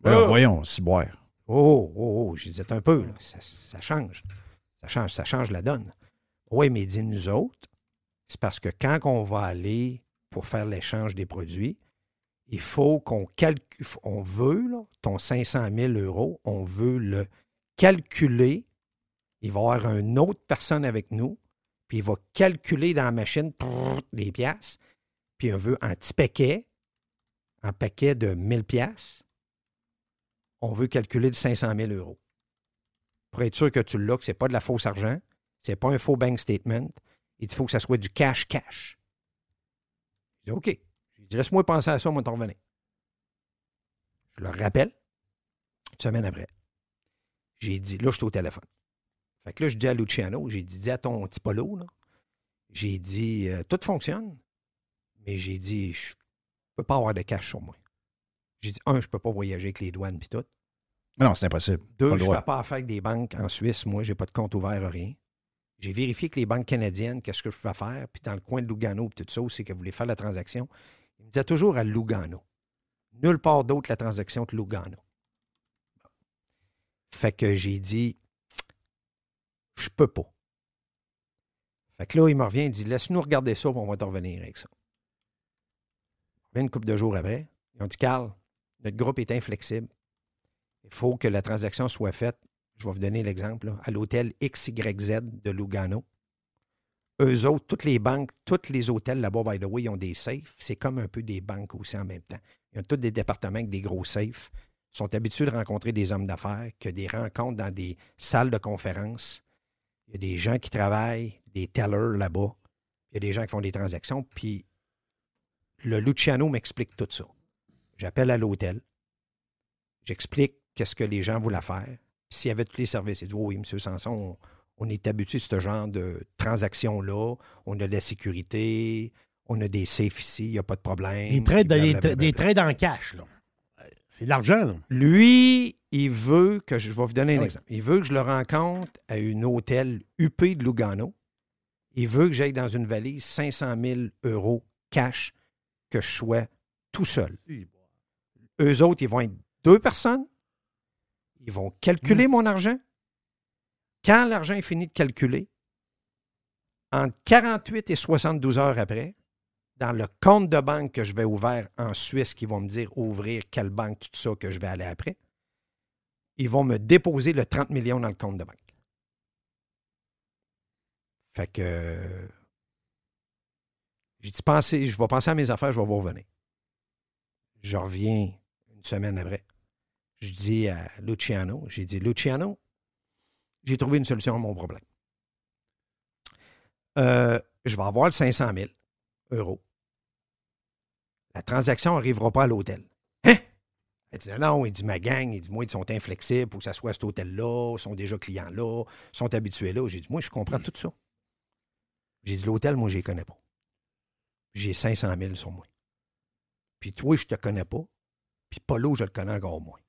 Alors, Oh! voyons, si boire. Oh, oh, oh, je disais un peu, là, ça, ça change. Ça change, ça change la donne. Oui, mais dis nous autres, c'est parce que quand on va aller pour faire l'échange des produits, il faut qu'on calcule, on veut, là, ton 500 000 euros, on veut le calculer. Il va y avoir une autre personne avec nous, puis il va calculer dans la machine les piastres, puis on veut un petit paquet, un paquet de 1000 piastres on veut calculer le 500 000 euros. Pour être sûr que tu l'as, que ce n'est pas de la fausse argent, ce n'est pas un faux bank statement, il faut que ça soit du cash-cash. Je dis OK. J'ai dit, laisse-moi penser à ça, moi, t'en revenir. Je le rappelle, une semaine après. J'ai dit, là, je suis au téléphone. Fait que là, je dis à Luciano, j'ai dit, dis à ton petit polo, là, j'ai dit, euh, tout fonctionne, mais j'ai dit, je ne peux pas avoir de cash sur moi. J'ai dit, un, je ne peux pas voyager avec les douanes puis tout. Non, c'est impossible. Deux, je fais pas affaire avec des banques en Suisse. Moi, je n'ai pas de compte ouvert, rien. J'ai vérifié que les banques canadiennes, qu'est-ce que je fais faire. Puis dans le coin de Lugano, puis tout ça, c'est qu'elles voulaient faire la transaction. Ils me disaient toujours à Lugano. Nulle part d'autre la transaction que Lugano. Fait que j'ai dit, je peux pas. Fait que là, il me revient, il dit, laisse-nous regarder ça, on va te revenir avec ça. Il une couple de jours après. Ils ont dit, Carl, notre groupe est inflexible. Il faut que la transaction soit faite, je vais vous donner l'exemple, à l'hôtel XYZ de Lugano. Eux autres, toutes les banques, tous les hôtels là-bas, by the way, ils ont des safes. C'est comme un peu des banques aussi en même temps. Ils ont tous des départements avec des gros safes. Ils sont habitués de rencontrer des hommes d'affaires, que des rencontres dans des salles de conférence. Il y a des gens qui travaillent, des tellers là-bas. Il y a des gens qui font des transactions. Puis le Luciano m'explique tout ça. J'appelle à l'hôtel. J'explique qu'est-ce que les gens voulaient faire. S'il y avait tous les services, il dit Oui, M. Sanson, on, on est habitué à ce genre de transactions-là. On a de la sécurité, on a des safes ici, il n'y a pas de problème. Des trades, des, des trades en cash, là. C'est de l'argent, là. Lui, il veut que je, je vais vous donner un oui. exemple. Il veut que je le rencontre à un hôtel UP de Lugano. Il veut que j'aille dans une valise 500 000 euros cash, que je sois tout seul. Eux autres, ils vont être deux personnes. Ils vont calculer mon argent. Quand l'argent est fini de calculer, entre 48 et 72 heures après, dans le compte de banque que je vais ouvrir en Suisse, qui vont me dire ouvrir quelle banque, tout ça, que je vais aller après, ils vont me déposer le 30 millions dans le compte de banque. Fait que j'ai dit penser, je vais penser à mes affaires, je vais vous revenir. Je reviens une semaine après. Je dis à Luciano, j'ai dit Luciano, j'ai trouvé une solution à mon problème. Euh, je vais avoir le 500 000 euros. La transaction n'arrivera pas à l'hôtel. Hein? Il dit non, il dit ma gang, il dit moi, ils sont inflexibles, faut que ça soit à cet hôtel-là, ils sont déjà clients là, ils sont habitués là. J'ai dit moi, je comprends tout ça. J'ai dit l'hôtel, moi, je les connais pas. J'ai 500 000 sur moi. Puis toi, je ne te connais pas. Puis Polo, je le connais encore moins.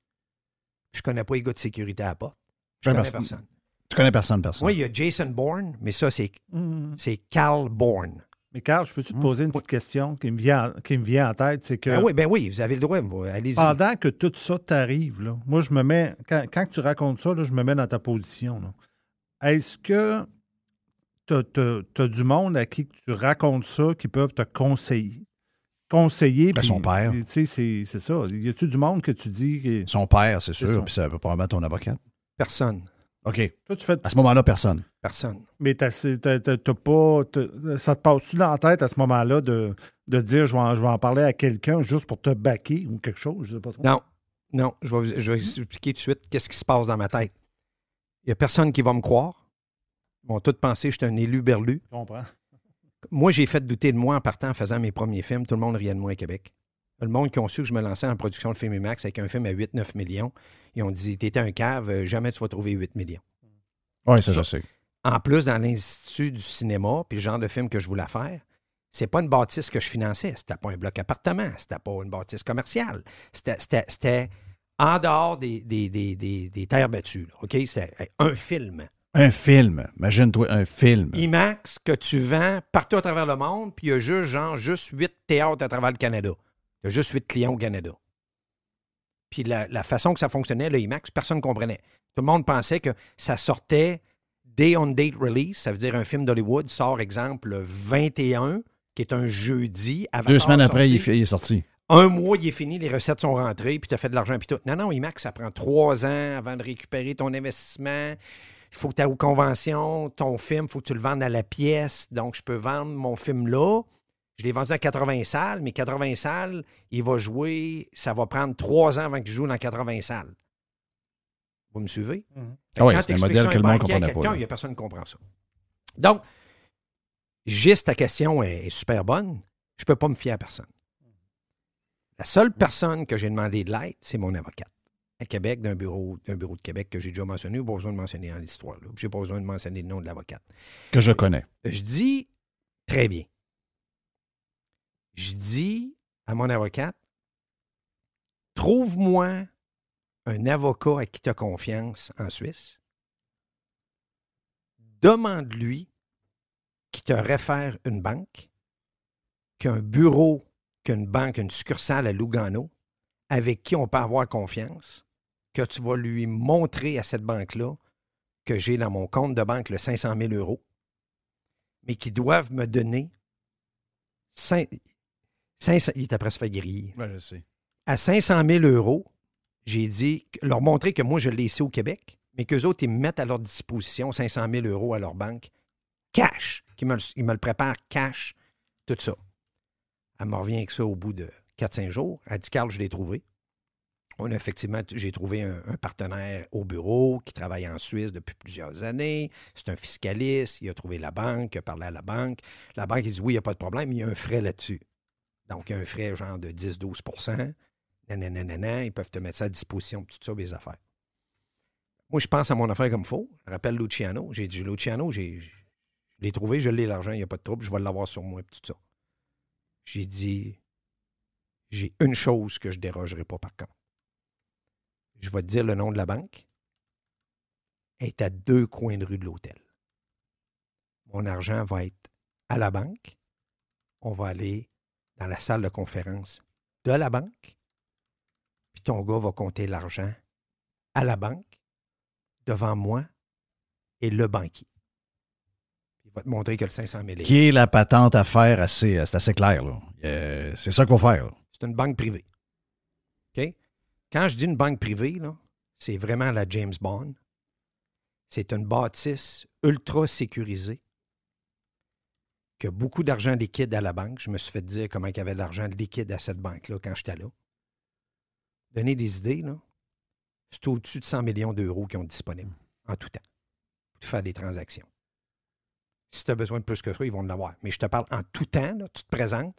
Je ne connais pas les gars de sécurité à la porte. Je connais parce- personne. Tu connais personne, personne. Oui, il y a Jason Bourne, mais ça, c'est Mhm. c'est Carl Bourne. Mais Carl, je peux-tu te poser une petite question qui me vient, en- qui me vient en tête? C'est que Ben oui, ben oui, vous avez le droit. Allez-y. pendant que tout ça t'arrive, là, moi, je me mets, quand, quand tu racontes ça, là, je me mets dans ta position. là. Est-ce que tu as, du monde à qui tu racontes ça qui peuvent te conseiller? Conseiller. Ben, son père. puis, Tu sais, c'est- c'est ça. Y a-tu du monde que tu dis. que- Son père, c'est sûr, puis ça peut probablement ton avocat. Personne. OK. Toi, tu fais. À ce moment-là, personne. Personne. Mais t'as, t'as- t'as- t'as pas. ça te passe-tu dans la tête à ce moment-là de, de dire je vais, en, je vais en parler à quelqu'un juste pour te baquer ou quelque chose? Je sais pas trop. Non, non, je vais, vous- je vais expliquer tout de suite qu'est-ce qui se passe dans ma tête. Il n'y a personne qui va me croire. Ils vont tous penser que je suis un élu berlu. Je comprends. Moi, j'ai fait douter de moi en partant en faisant mes premiers films. Tout le monde riait de moi à Québec. Le monde qui ont su que je me lançais en production de film IMAX avec un film à 8-9 millions, ils ont dit T'étais un cave, euh, jamais tu vas trouver 8 millions. Oui, ça, je sais. En plus, dans l'Institut du cinéma, puis le genre de film que je voulais faire, c'est pas une bâtisse que je finançais. C'était pas un bloc appartement. C'était pas une bâtisse commerciale. C'était- en dehors des, des, des, des- des terres battues. là, OK? C'était un film. Un film. Imagine-toi un film. IMAX que tu vends partout à travers le monde, puis il y a juste, genre, juste huit théâtres à travers le Canada. Il y a juste huit clients au Canada. Puis la, la façon que ça fonctionnait, le IMAX, personne ne comprenait. Tout le monde pensait que ça sortait day on date release, ça veut dire un film d'Hollywood sort, exemple, le 21, qui est un jeudi. Avatar Deux semaines après, fait- il est sorti. Un mois, il est fini, les recettes sont rentrées, puis tu as fait de l'argent, puis tout. Non, non, IMAX, ça prend trois ans avant de récupérer ton investissement. Il faut que tu aies aux conventions, ton film, il faut que tu le vendes à la pièce. Donc, je peux vendre mon film là. Je l'ai vendu à 80 salles, mais 80 salles, il va jouer, ça va prendre trois ans avant que je joue dans 80 salles. Vous me suivez? Mhm. Ah oui, quand c'est un modèle que le monde comprenait pas. Il n'y a personne qui comprend ça. Donc, juste ta question est, est super bonne. Je ne peux pas me fier à personne. La seule personne que j'ai demandé de l'aide, c'est mon avocate. À Québec, d'un bureau, d'un bureau de Québec que j'ai déjà mentionné, pas besoin de mentionner dans l'histoire. Je n'ai pas besoin de mentionner le nom de l'avocate. Que je connais. Je dis très bien. Je dis à mon avocate, trouve-moi un avocat à qui tu as confiance en Suisse. Demande-lui qui te réfère une banque, qu'un bureau, qu'une banque, une succursale à Lugano, avec qui on peut avoir confiance, que tu vas lui montrer à cette banque-là que j'ai dans mon compte de banque le 500 000 euros, mais qui doivent me donner 5, 500, il est après se faire griller. Oui, je sais. À 500 000 euros, j'ai dit, leur montrer que moi, je l'ai ici au Québec, mais qu'eux autres, ils me mettent à leur disposition 500 000 euros à leur banque, cash, qu'ils me, ils me le préparent cash, tout ça. Elle me revient avec ça au bout de 4-5 jours. Elle dit, Carl, je l'ai trouvé. On a effectivement, j'ai trouvé un, partenaire au bureau qui travaille en Suisse depuis plusieurs années. C'est un fiscaliste. Il a trouvé la banque, il a parlé à la banque. La banque, il dit oui, il n'y a pas de problème, il y a un frais là-dessus. Donc, il y a un frais genre de 10-12 Nanana, ils peuvent te mettre ça à disposition, tout ça, les affaires. Moi, je pense à mon affaire comme il faut. Je rappelle Luciano. J'ai dit, Luciano, je l'ai trouvé, je l'ai l'argent, il n'y a pas de trouble, je vais l'avoir sur moi, puis tout ça. J'ai dit, j'ai une chose que je ne dérogerai pas par contre. Je vais te dire le nom de la banque. Elle est à deux coins de rue de l'hôtel. Mon argent va être à la banque. On va aller dans la salle de conférence de la banque. Puis ton gars va compter l'argent à la banque, devant moi et le banquier. Il va te montrer que le 500 000 est Qui est la patente à faire assez, c'est assez clair, là. Euh, c'est ça qu'il faut faire, là. C'est une banque privée. OK? Quand je dis une banque privée, c'est vraiment la James Bond. C'est une bâtisse ultra sécurisée qui a beaucoup d'argent liquide à la banque. Je me suis fait dire comment il y avait de l'argent liquide à cette banque-là quand j'étais là. Donner des idées, là, c'est au-dessus de 100 millions d'euros qui ont disponibles en tout temps pour faire des transactions. Si tu as besoin de plus que ça, ils vont l'avoir. Mais je te parle en tout temps, là, tu te présentes,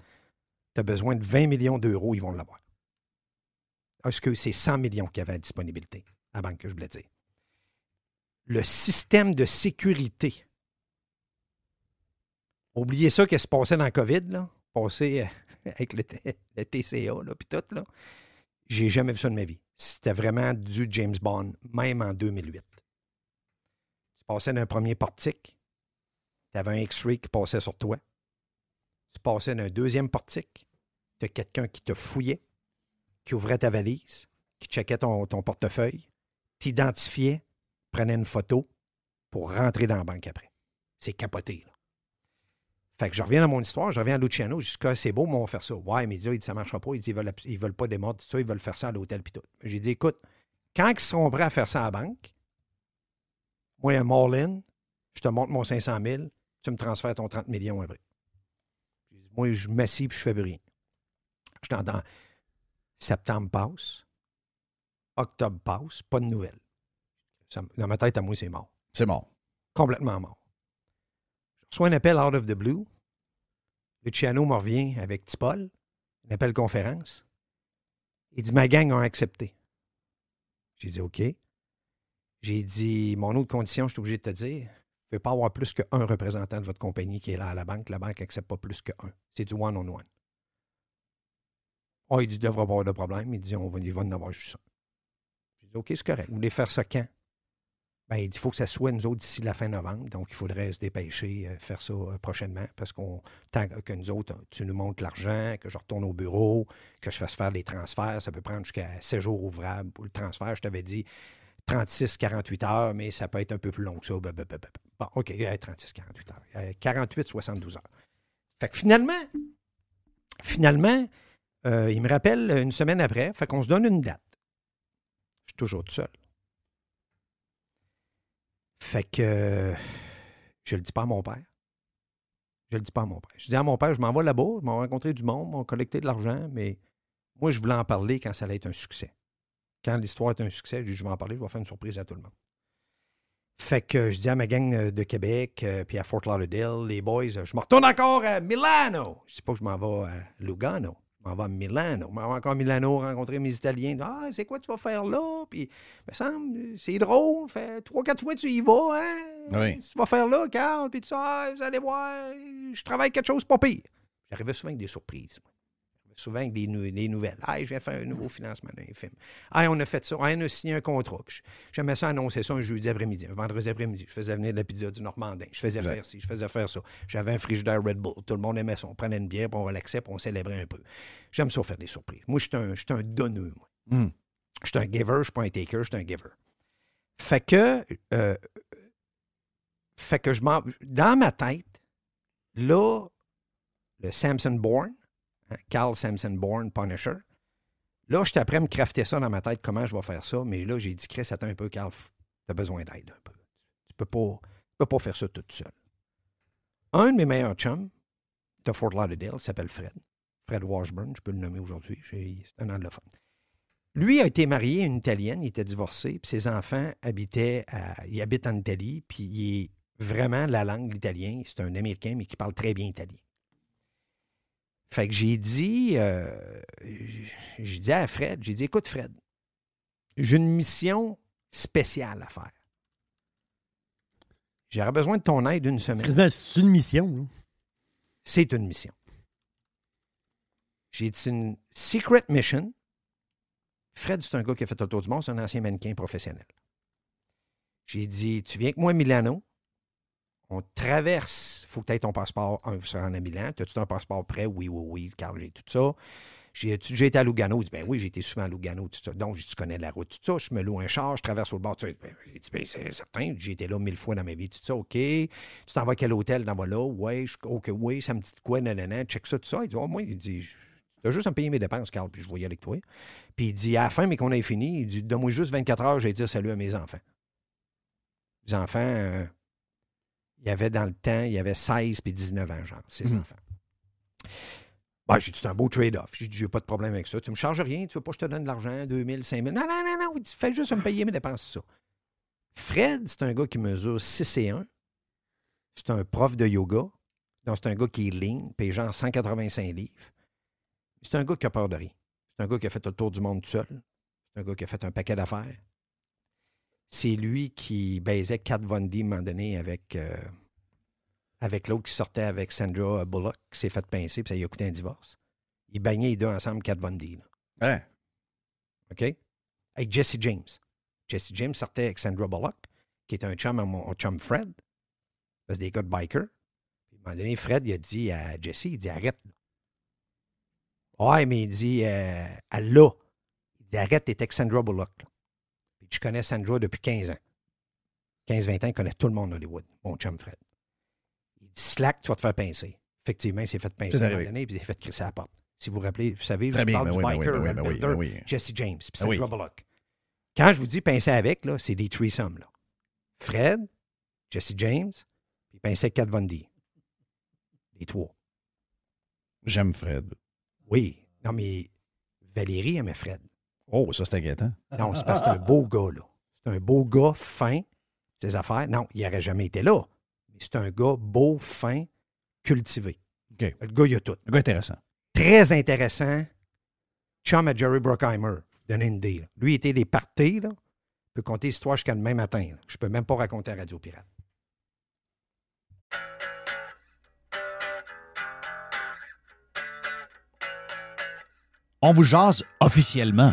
tu as besoin de 20 millions d'euros, ils vont l'avoir. Est-ce que c'est 100 millions qu'il y avait à disponibilité, la banque que je voulais dire? Le système de sécurité. Oubliez ça, qu'est-ce qui se passait dans le COVID, là? Passé euh, avec le TCA, là, puis tout, là. J'ai jamais vu ça de ma vie. C'était vraiment du James Bond, même en 2008. Tu passais d'un premier portique, tu avais un X-ray qui passait sur toi. Tu passais d'un deuxième portique, tu as quelqu'un qui te fouillait, qui ouvrait ta valise, qui checkait ton, portefeuille, t'identifiait, prenait une photo pour rentrer dans la banque après. C'est capoté. Fait que je reviens dans mon histoire, je reviens à Luciano, que c'est beau, mais on va faire ça. Ouais, mais il dit, dit, ça ne marchera pas. Ils veulent, veulent pas des ça, ils veulent faire ça à l'hôtel puis tout. J'ai dit, écoute, quand ils seront prêts à faire ça à la banque, Moi, un all-in, je te montre mon 500 000, tu me transfères ton 30 millions après. J'ai Moi, je m'assis puis je fais rien. Je t'entends. Septembre passe. Octobre passe. Pas de nouvelles. Ça dans ma tête, à moi, c'est mort. C'est mort. Complètement mort. Je reçois un appel out of the blue. Luciano me revient avec Tipol, un appel conférence. Il dit Ma gang a accepté. J'ai dit OK. J'ai dit Mon autre condition, je suis obligé de te dire, il ne peut pas avoir plus qu'un représentant de votre compagnie qui est là à la banque. La banque n'accepte pas plus qu'un. C'est du one-on-one. Oh, il dit, il devrait avoir de problème. Il dit, on va, il va en avoir juste un. J'ai dit, OK, c'est correct. Vous voulez faire ça quand? Ben, il dit, il faut que ça soit nous autres d'ici la fin novembre. Donc, il faudrait se dépêcher, euh, faire ça euh, prochainement, parce qu'on tant que nous autres, tu nous montres l'argent, que je retourne au bureau, que je fasse faire les transferts, ça peut prendre jusqu'à 7 jours ouvrables pour le transfert. Je t'avais dit 36-48 heures, mais ça peut être un peu plus long que ça. Bah, bah, bah. Bon, OK, 36-48 heures. 48-72 heures. Fait que finalement, finalement, euh, il me rappelle une semaine après, fait qu'on se donne une date. Je suis toujours tout seul. Fait que je le dis pas à mon père. Je le dis pas à mon père. Je dis à mon père, je m'en vais là-bas, je m'en vais rencontrer du monde, on va collecter de l'argent, mais moi, je voulais en parler quand ça allait être un succès. Quand l'histoire est un succès, je vais en parler, je vais faire une surprise à tout le monde. Fait que je dis à ma gang euh, de Québec, euh, puis à Fort Lauderdale, les boys, je me retourne encore à Milano. Je dis pas que je m'en vais à Lugano. M'en vais à Milano. Je m'en vais encore à Milano rencontrer mes Italiens. Ah, c'est quoi tu vas faire là? Puis, me semble, c'est drôle. Fait trois, quatre fois tu y vas, hein? Oui. Tu vas faire là, Carl? Puis tout ça, Ah, vous allez voir, je travaille quelque chose pas pire. J'arrivais souvent avec des surprises. moi. Souvent avec des, nou- des nouvelles. Ah, viens faire un nouveau financement d'un film. Ah, on a fait ça. Ah, on a signé un contrat. J'aimais ça annoncer ça un jeudi après-midi, un vendredi après-midi. Je faisais venir de la pizza du Normandin. Je faisais Exact. faire ci, je faisais faire ça. J'avais un frigidaire Red Bull. Tout le monde aimait ça. On prenait une bière, puis on relaxait, puis on célébrait un peu. J'aime ça faire des surprises. Moi, je suis un, je suis un donneux, moi. Hmm. Je suis un giver, je suis pas un taker, je suis un giver. Fait que, euh, fait que je m'en. Dans ma tête, là, le Samson Bourne, Carl Samson Bourne, Punisher, là, j'étais après à me crafter ça dans ma tête, comment je vais faire ça, mais là, j'ai dit, Chris, attends un peu, Carl, tu as besoin d'aide un peu. Tu peux pas, tu peux pas faire ça tout seul. Un de mes meilleurs chums de Fort Lauderdale s'appelle Fred. Fred Washburn, je peux le nommer aujourd'hui, c'est un anglophone. Lui a été marié à une Italienne, il était divorcé, puis ses enfants habitaient il habite en Italie, puis il est vraiment la langue, l'italien. C'est un Américain, mais qui parle très bien italien. Fait que j'ai dit, euh, j'ai dit à Fred, j'ai dit, écoute Fred, j'ai une mission spéciale à faire. J'aurais besoin de ton aide une semaine. c'est une mission. C'est une mission. J'ai dit, c'est une secret mission. Fred, c'est un gars qui a fait le tour du monde, c'est un ancien mannequin professionnel. J'ai dit, tu viens avec moi à Milano, on traverse, il faut que tu aies ton passeport un, se rendre à Milan. As-tu un passeport prêt? Oui, oui, oui, car j'ai tout ça. J'ai été à Lugano? Il dit, ben oui, j'ai été souvent à Lugano, tout ça. Donc, tu connais la route, tout ça. Je me loue un char, je traverse au bord. Ça. Ben, ben, c'est certain, j'ai été là mille fois dans ma vie, tout ça, OK. Tu t'en vas à quel hôtel? Dans là? Ouais, je, OK, oui, ça me dit quoi, nanana, check ça, tout ça. Il dit, oh, moi, il dit, tu as juste à me payer mes dépenses, Carl, puis je aller avec toi. Puis il dit, à la fin, mais qu'on ait fini, il dit, donne-moi juste 24 heures, j'ai dire salut à mes enfants. Les enfants, euh, il y avait dans le temps, il y avait 16 puis 19 ans, genre, ces Mhm. enfants. Ben, j'ai dit, c'est un beau trade-off. J'ai dit, j'ai pas de problème avec ça. Tu me charges rien, tu veux pas que je te donne de l'argent, 2000, 5000. Non, non, non, non, fais juste me payer mes dépenses, ça. Fred, c'est un gars qui mesure 6 et 1. C'est un prof de yoga. Donc, c'est un gars qui est lean, paye genre 185 livres. C'est un gars qui a peur de rien. C'est un gars qui a fait le tour du monde tout seul. C'est un gars qui a fait un paquet d'affaires. C'est lui qui baisait Kat Von D à un moment donné avec, euh, avec l'autre qui sortait avec Sandra Bullock, qui s'est fait pincer, puis ça lui a coûté un divorce. Ils baignaient les deux ensemble, Kat Von D. là. Hein? OK? Avec Jesse James. Jesse James sortait avec Sandra Bullock, qui est un chum à mon chum Fred. C'est des gars de biker. Puis, à un moment donné, Fred, il a dit à Jesse, il dit arrête. là. Ouais, mais il dit, euh, elle l'a. Il dit arrête, t'es avec Sandra Bullock. là. Je connais Sandra depuis 15 ans. 15-20 ans, il connaît tout le monde à Hollywood, mon chum Fred. Il dit slack, tu vas te faire pincer. Effectivement, il s'est fait pincer à un moment donné, puis il s'est fait crisser à la porte. Si vous vous rappelez, vous savez, Très je bien, parle ben du oui, ben biker, ben ben Builder, ben oui. Jesse James, puis Ben oui. Sandra Bullock. Quand je vous dis pincer avec, là, c'est des threesomes. Là. Fred, Jesse James, puis pinçait Kat Von D. Les trois. J'aime Fred. Oui. Non, mais Valérie aimait Fred. Oh, ça, c'est inquiétant. Non, c'est parce que c'est un beau gars, là. C'est un beau gars fin, ses affaires. Non, il n'aurait jamais été là. Mais c'est un gars beau, fin, cultivé. OK. Le gars, il a tout. Un gars intéressant. Très intéressant. Chum à Jerry Bruckheimer. Donner une idée. là. Lui, il était des parties, là. Il peut compter l'histoire jusqu'à demain matin. là. Je peux même pas raconter à Radio Pirate. On vous jase officiellement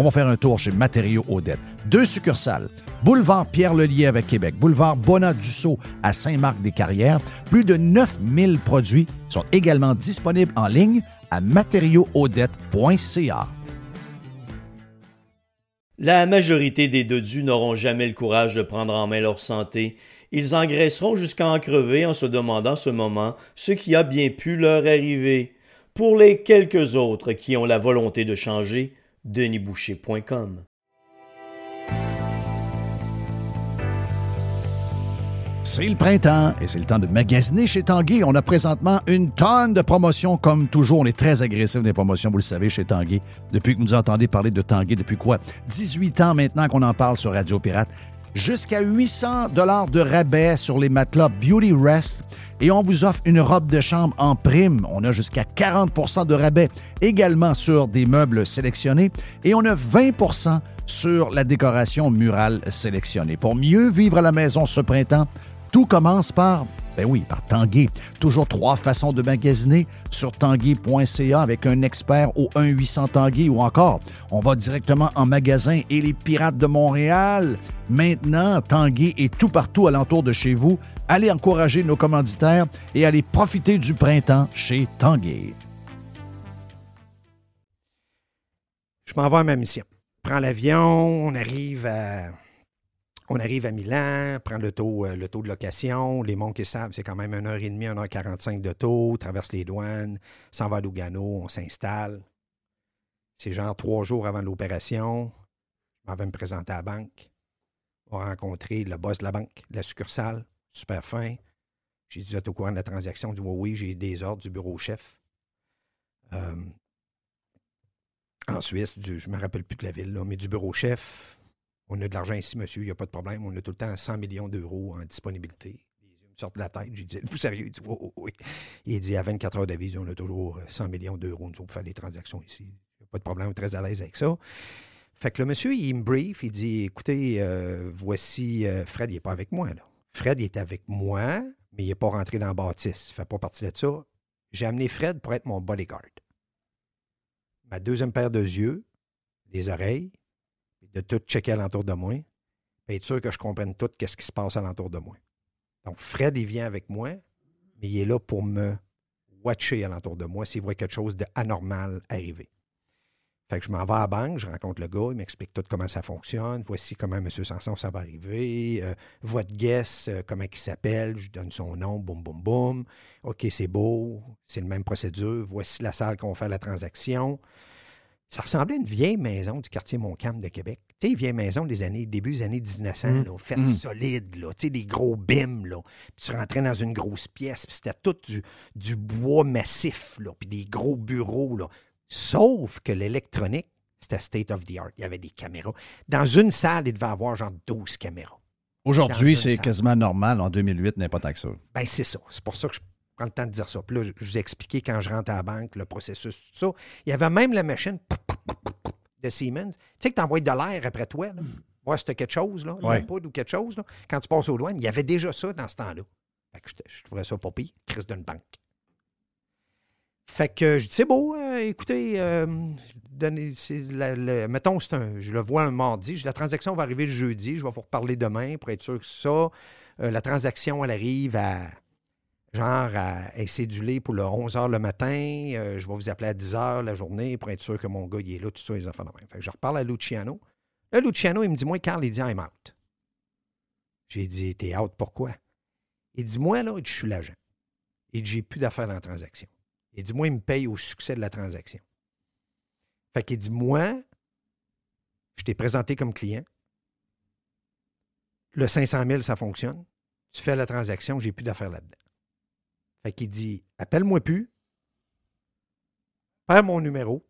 On va faire un tour chez Matériaux Odette. Deux succursales. Boulevard Pierre-Lelier avec Québec. Boulevard Bonat-Dussault à Saint-Marc-des-Carrières. Plus de 9000 produits sont également disponibles en ligne à matériauxaudette.ca. La majorité des dodus n'auront jamais le courage de prendre en main leur santé. Ils engraisseront jusqu'à en crever en se demandant ce moment ce qui a bien pu leur arriver. Pour les quelques autres qui ont la volonté de changer, denisboucher.com. C'est le printemps et c'est le temps de magasiner chez Tanguy. On a présentement une tonne de promotions. Comme toujours, on est très agressif des promotions, vous le savez, chez Tanguy. Depuis que vous nous entendez parler de Tanguy, depuis quoi? 18 ans maintenant qu'on en parle sur Radio Pirate. Jusqu'à 800 dollars de rabais sur les matelas Beauty Rest. Et on vous offre une robe de chambre en prime. On a jusqu'à 40% de rabais également sur des meubles sélectionnés. Et on a 20% sur la décoration murale sélectionnée. Pour mieux vivre à la maison ce printemps, tout commence par, ben oui, par Tanguay. Toujours trois façons de magasiner sur tanguay.ca avec un expert au 1-800 Tanguay ou encore, on va directement en magasin et les Pirates de Montréal. Maintenant, Tanguay est tout partout alentour de chez vous. Allez encourager nos commanditaires et allez profiter du printemps chez Tanguay. Je m'en vais à ma mission. Prends l'avion, on arrive à. On arrive à Milan, prend le taux, euh, le taux de location. Les monts qui savent, c'est quand même 1h30, 1h45 de taux, traverse les douanes, s'en va à Lugano, on s'installe. C'est genre trois jours avant l'opération. Je m'en vais me présenter à la banque. On va rencontrer le boss de la banque, la succursale, super fin. J'ai dit, vous êtes au courant de la transaction? Il dit, oui, oui, j'ai des ordres du bureau chef. Euh, en Suisse, je ne me rappelle plus de la ville, mais du bureau chef. On a de l'argent ici, monsieur, il n'y a pas de problème. On a tout le temps 100 millions d'euros en disponibilité. Les yeux me sortent de la tête. J'ai dit, êtes-vous sérieux? Il dit, oui, oui. Il dit, à 24 heures d'avis, on a toujours 100 millions d'euros, nous pour faire des transactions ici. Il n'y a pas de problème, très à l'aise avec ça. Fait que le monsieur, il me brief, il dit, écoutez, euh, voici, euh, Fred, il n'est pas avec moi. Fred, il est avec moi, mais il n'est pas rentré dans la bâtisse. Il ne fait pas partie de ça. J'ai amené Fred pour être mon bodyguard. Ma deuxième paire de yeux, des oreilles, de tout checker alentour de moi, puis être sûr que je comprenne tout ce qui se passe alentour de moi. Donc, Fred, il vient avec moi, mais il est là pour me watcher alentour de moi s'il voit quelque chose d'anormal arriver. Fait que je m'en vais à la banque, je rencontre le gars, il m'explique tout comment ça fonctionne. Voici comment M. Sanson, ça va arriver. Euh, votre guest, euh, comment il s'appelle, je donne son nom, boum, boum, boum. OK, c'est beau, c'est la même procédure. Voici la salle qu'on fait la transaction. Ça ressemblait à une vieille maison du quartier Montcalm de Québec. Tu sais, vieille maison des années, début des années 1900, Mm. là, faite Mm. solide, là, tu sais, des gros bims, là. Puis tu rentrais dans une grosse pièce, puis c'était tout du, du bois massif, là, puis des gros bureaux, là. Sauf que l'électronique, C'était state of the art. Il y avait des caméras. Dans une salle, il devait avoir genre 12 caméras. Aujourd'hui, c'est quasiment normal. En 2008, n'est pas tant que ça. Ben, c'est ça. C'est pour ça que je prends le temps de dire ça. Puis là, je, vous ai expliqué quand je rentre à la banque, le processus, tout ça. Il y avait même la machine de Siemens. Tu sais que tu envoies de l'air après toi, là, voir si tu quelque chose, là, Ouais. poudre ou quelque chose. Là. Quand tu passes aux douanes, il y avait déjà ça dans ce temps-là. Fait que je, je trouvais ça pas pire, crise d'une banque. Fait que je dis, c'est beau, euh, écoutez, euh, donnez, c'est la- le- mettons, c'est un, je le vois un mardi, je la transaction va arriver le jeudi, je vais vous reparler demain pour être sûr que ça. Euh, la transaction, elle arrive à genre à est cédulée pour le 11 h le matin. Euh, je vais vous appeler à 10 h la journée pour être sûr que mon gars il est là, tout ça, les enfants. Fait que je reparle à Luciano. Là, Luciano, il me dit, moi, Carl, il dit, I'm out. J'ai dit, t'es out, pourquoi? Il dit, moi, là, je suis l'agent. Il dit, j'ai plus d'affaires dans la transaction. Il dit, moi, il me paye au succès de la transaction. Fait qu'il dit, moi, je t'ai présenté comme client. Le 500 000, ça fonctionne. Tu fais la transaction, j'ai plus d'affaires là-dedans. Fait qu'il dit, appelle-moi plus. Perds mon numéro.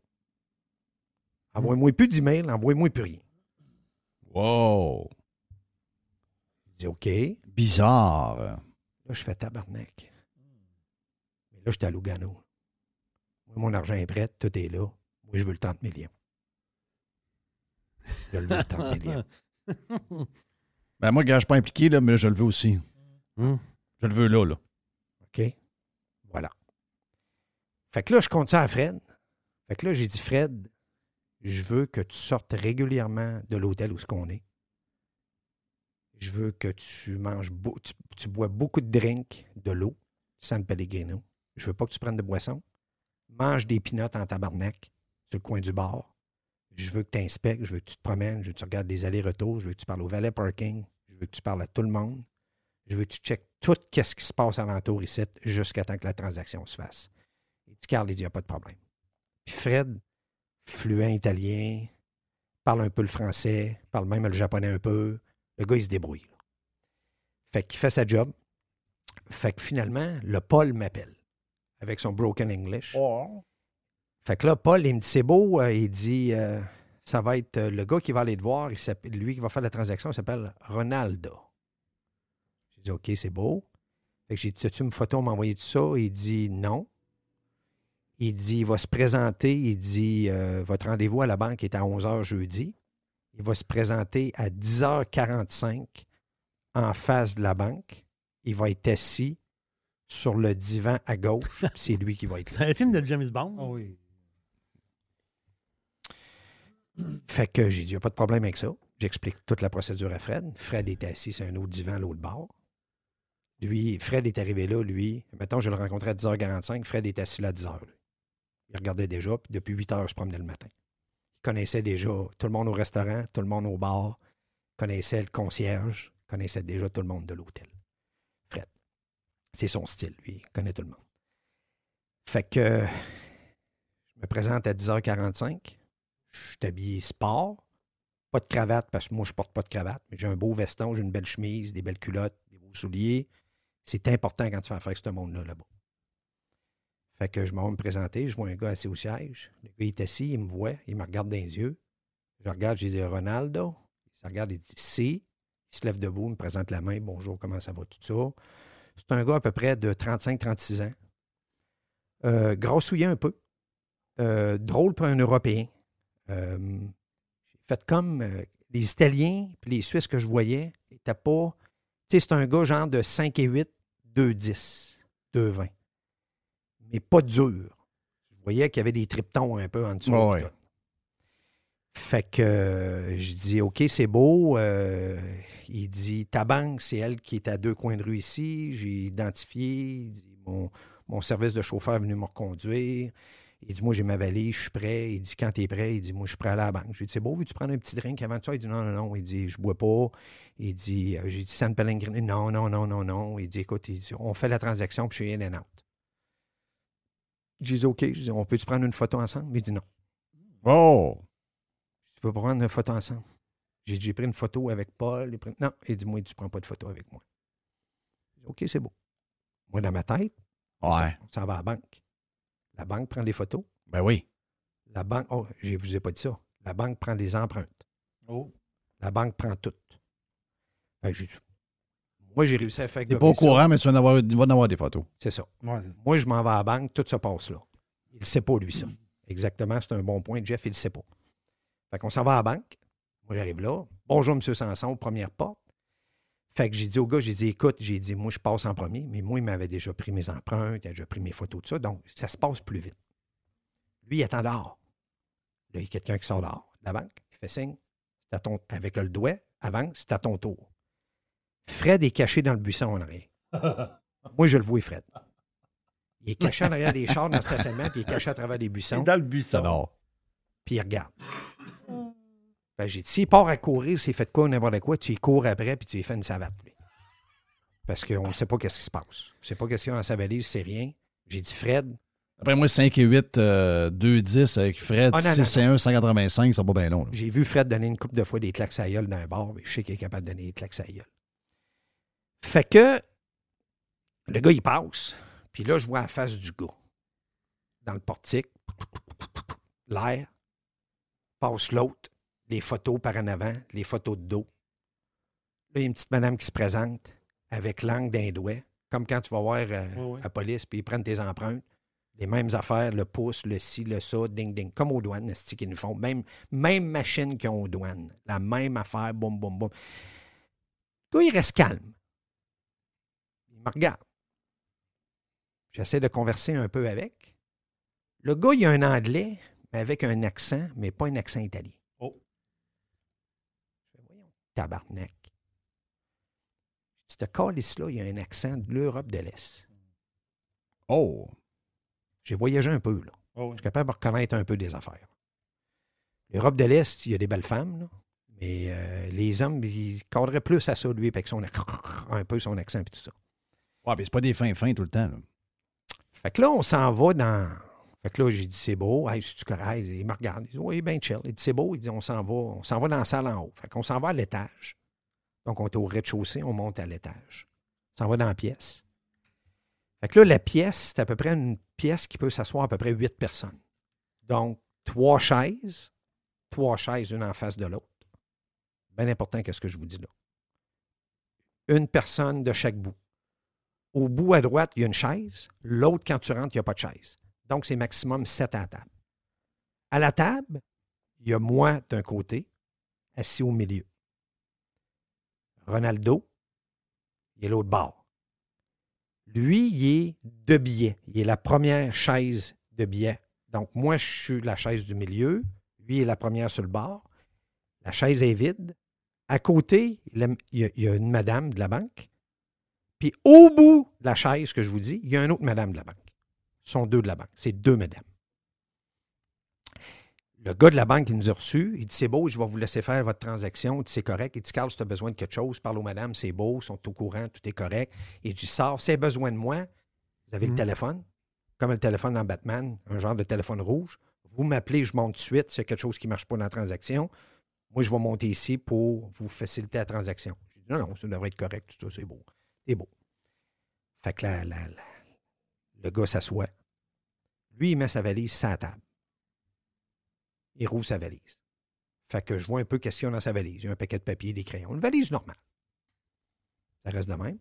Envoie-moi plus d'email, envoie-moi plus rien. Wow! Il dit, OK. Bizarre. Là, je fais tabarnak. Mais là, j'étais à Lugano. Moi, mon argent est prêt, tout est là. Moi, je veux le 30 millions. Je le veux le 30 millions. Ben moi, gars, je suis pas impliqué, là, mais je le veux aussi. Hum. Je le veux là, là. OK? Voilà. Fait que là, je compte ça à Fred. Fait que là, j'ai dit, Fred, je veux que tu sortes régulièrement de l'hôtel où ce qu'on est. Je veux que tu manges, tu bois beaucoup de drinks, de l'eau, San Pellegrino. Je veux pas que tu prennes de boisson. Mange des pinottes en tabarnak sur le coin du bar. Je veux que tu inspectes, je veux que tu te promènes, je veux que tu regardes les allers-retours, je veux que tu parles au valet parking, je veux que tu parles à tout le monde. Je veux que tu checkes tout ce qui se passe alentour ici jusqu'à temps que la transaction se fasse. Il dit, Carl, il dit, il n'y a pas de problème. Puis Fred, fluent italien, parle un peu le français, parle même le japonais un peu. Le gars, il se débrouille. là. Fait qu'il fait sa job. Fait que finalement, le Paul m'appelle avec son broken English. Fait que là, Paul, il me dit, c'est beau. euh, il dit, euh, ça va être euh, le gars qui va aller te voir. Il lui qui va faire la transaction, il s'appelle Ronaldo. J'ai dit, OK, c'est beau. Fait que j'ai dit, as-tu une photo, m'envoyer tout ça? Il dit, non. Il dit, il va se présenter. Il dit, euh, votre rendez-vous à la banque est à 11h jeudi. Il va se présenter à 10h45 en face de la banque. Il va être assis sur le divan à gauche. C'est lui qui va être là. C'est un film de James Bond. Ah oui. Fait que j'ai dit, il n'y a pas de problème avec ça. J'explique toute la procédure à Fred. Fred est assis sur un autre divan à l'autre bord. Lui, Fred est arrivé là, lui. Mettons, je le rencontrais à 10h45. Fred est assis là à 10h. lui. Il regardait déjà, puis depuis 8h, il se promenait le matin. Il connaissait déjà tout le monde au restaurant, tout le monde au bar, connaissait le concierge, connaissait déjà tout le monde de l'hôtel. Fred. C'est son style, lui. Il connaît tout le monde. Fait que je me présente à 10h45. Je suis habillé sport. Pas de cravate, parce que moi, je porte pas de cravate, mais j'ai un beau veston, j'ai une belle chemise, des belles culottes, des beaux souliers. C'est important quand tu fais affaire avec ce monde-là, là-bas. Fait que je m'en vais me présenter, je vois un gars assis au siège. Le gars, il est assis, il me voit, il me regarde dans les yeux. Je regarde, j'ai dit Ronaldo? Il se regarde, il dit Si. Il se lève debout, il me présente la main. Bonjour, comment ça va, tout ça. C'est un gars à peu près de 35-36 ans. Euh, grassouillet un peu. Euh, drôle pour un Européen. Euh, fait comme euh, les Italiens puis les Suisses que je voyais, n'étaient pas. Tu sais, c'est un gars genre de 5 et 8, 2, 10, 2, 20. Mais pas dur. Je voyais qu'il y avait des triptons un peu en dessous. Ouais. Fait que euh, je dis OK, c'est beau. Euh, il dit Ta banque, c'est elle qui est à deux coins de rue ici. J'ai identifié. Il dit, mon, mon service de chauffeur est venu me reconduire. Il dit Moi, j'ai ma valise, je suis prêt. Il dit Quand tu es prêt, il dit Moi, je suis prêt à la banque. J'ai dit C'est beau, veux-tu prendre un petit drink avant ça? Il dit Non, non, non. Il dit Je bois pas. Il dit euh, J'ai dit San Pellegrino. Non, non, non, non, non. Il dit Écoute, il dit, on fait la transaction, puis je suis in and out. J'ai dit OK. Je dis On peut-tu prendre une photo ensemble? Il dit Non. Oh! Tu veux prendre une photo ensemble? J'ai dit, j'ai pris une photo avec Paul. pris- Non, il dit, moi, tu prends pas de photo avec moi. Dit, OK, c'est beau. Moi, dans ma tête, Ouais. on s'en va à la banque. La banque prend les photos. Ben oui. La banque, oh, je ne vous ai pas dit ça. La banque prend des empreintes. Oh. La banque prend tout. Fait que j'ai- moi, j'ai réussi à faire T'es pas au ça. courant, mais tu vas en avoir, il va en avoir des photos. C'est ça. Ouais, Moi, je m'en vais à la banque, tout se passe là. Il ne sait pas, lui, ça. Exactement, c'est un bon point. Jeff, il ne sait pas. Fait qu'on s'en va à la banque. Moi, j'arrive là. Bonjour, M. Sanson, première porte. Fait que j'ai dit au gars, j'ai dit, écoute, j'ai dit, moi, je passe en premier, mais moi, il m'avait déjà pris mes empreintes, il a déjà pris mes photos, tout ça. Donc, ça se passe plus vite. Lui, il attend dehors. Là, il y a quelqu'un qui sort dehors de la banque. Il fait signe. C'est à ton- avec le doigt, avant, c'est à ton tour. Fred est caché dans le buisson en arrière. Moi, je le vois, Fred. Il est caché en arrière des chars dans le stationnement, puis il est caché à travers les buissons, Dans le buisson. Puis il regarde. Ben, j'ai dit, s'il part à courir, s'il fait de quoi, n'importe quoi, tu y cours après, puis tu lui fais une savate, lui. Parce qu'on ne sait pas qu'est-ce qui se passe. On ne sait pas qu'est-ce qu'il y a dans sa valise, c'est rien. J'ai dit, Fred, Après moi, 5 et 8, euh, 2 10 avec Fred, Ah, non, non, 6 et 1, 185, ça va pas bien long. j'ai vu Fred donner une couple de fois des claques à gueule dans un bar, mais je sais qu'il est capable de donner des claques à gueule. Fait que le gars, il passe, puis là, je vois la face du gars dans le portique, l'air, passe l'autre, les photos par en avant, les photos de dos. Là, il y a une petite madame qui se présente avec l'angle d'un doigt, comme quand tu vas voir euh, Oui, oui. la police, puis ils prennent tes empreintes. Les mêmes affaires, le pouce, le ci, le ça, ding, ding, comme aux douanes, c'est qu'ils nous font. Même, même machine qu'ils ont aux douanes. La même affaire, boum, boum, boum. Le gars, il reste calme. Il me regarde. J'essaie de converser un peu avec. Le gars, il a un anglais, mais avec un accent, mais pas un accent italien. Oh. Je fais, voyons, tabarnak. Ce calice-là, il a un accent de l'Europe de l'Est. Oh! J'ai voyagé un peu, là. Oh, oui. Je suis capable de reconnaître un peu des affaires. L'Europe de l'Est, il y a des belles femmes, là. Mais euh, les hommes, ils cadraient plus à ça, lui, avec son un peu son accent et tout ça. Ouais, mais c'est pas des fins fins tout le temps. là. Fait que là, on s'en va dans. Fait que là, j'ai dit, c'est beau. Hey, c'est-tu correct? Il me regarde. Il dit, oui, bien chill. Il dit, c'est beau. Il dit, on s'en va. On s'en va dans la salle en haut. Fait qu'on s'en va à l'étage. Donc, on est au rez-de-chaussée, on monte à l'étage. On s'en va dans la pièce. Fait que là, la pièce, c'est à peu près une pièce qui peut s'asseoir à peu près huit personnes. Donc, trois chaises, trois chaises, une en face de l'autre. Bien important, qu'est-ce que je vous dis là. Une personne de chaque bout. Au bout à droite, il y a une chaise. L'autre, quand tu rentres, il n'y a pas de chaise. Donc, c'est maximum sept à table. À la table, il y a moi d'un côté, assis au milieu. Ronaldo, il est l'autre bord. Lui, il est de billets. Il est la première chaise de billets. Donc, moi, je suis la chaise du milieu. Lui est la première sur le bord. La chaise est vide. À côté, il y a une madame de la banque. Puis au bout de la chaise que je vous dis, il y a une autre madame de la banque. Ce sont deux de la banque. C'est deux madames. Le gars de la banque, il nous a reçus. Il dit C'est beau, je vais vous laisser faire votre transaction. Il dit C'est correct. Il dit Carl, si tu as besoin de quelque chose, parle aux madames, c'est beau, ils sont au courant, tout est correct. Et je dis Sors, si tu besoin de moi, vous avez le téléphone, comme le téléphone dans Batman, un genre de téléphone rouge. Vous m'appelez, je monte de suite s'il y a quelque chose qui ne marche pas dans la transaction. Moi, je vais monter ici pour vous faciliter la transaction. J'ai dit Non, non, ça devrait être correct, tout ça, c'est beau. C'est beau. Fait que la- la- la- le gars s'assoit. Lui, il met sa valise sur la table. Il rouvre sa valise. Fait que je vois un peu qu'est-ce qu'il y a dans sa valise. Il y a un paquet de papier, des crayons. Une valise normale. Ça reste de même.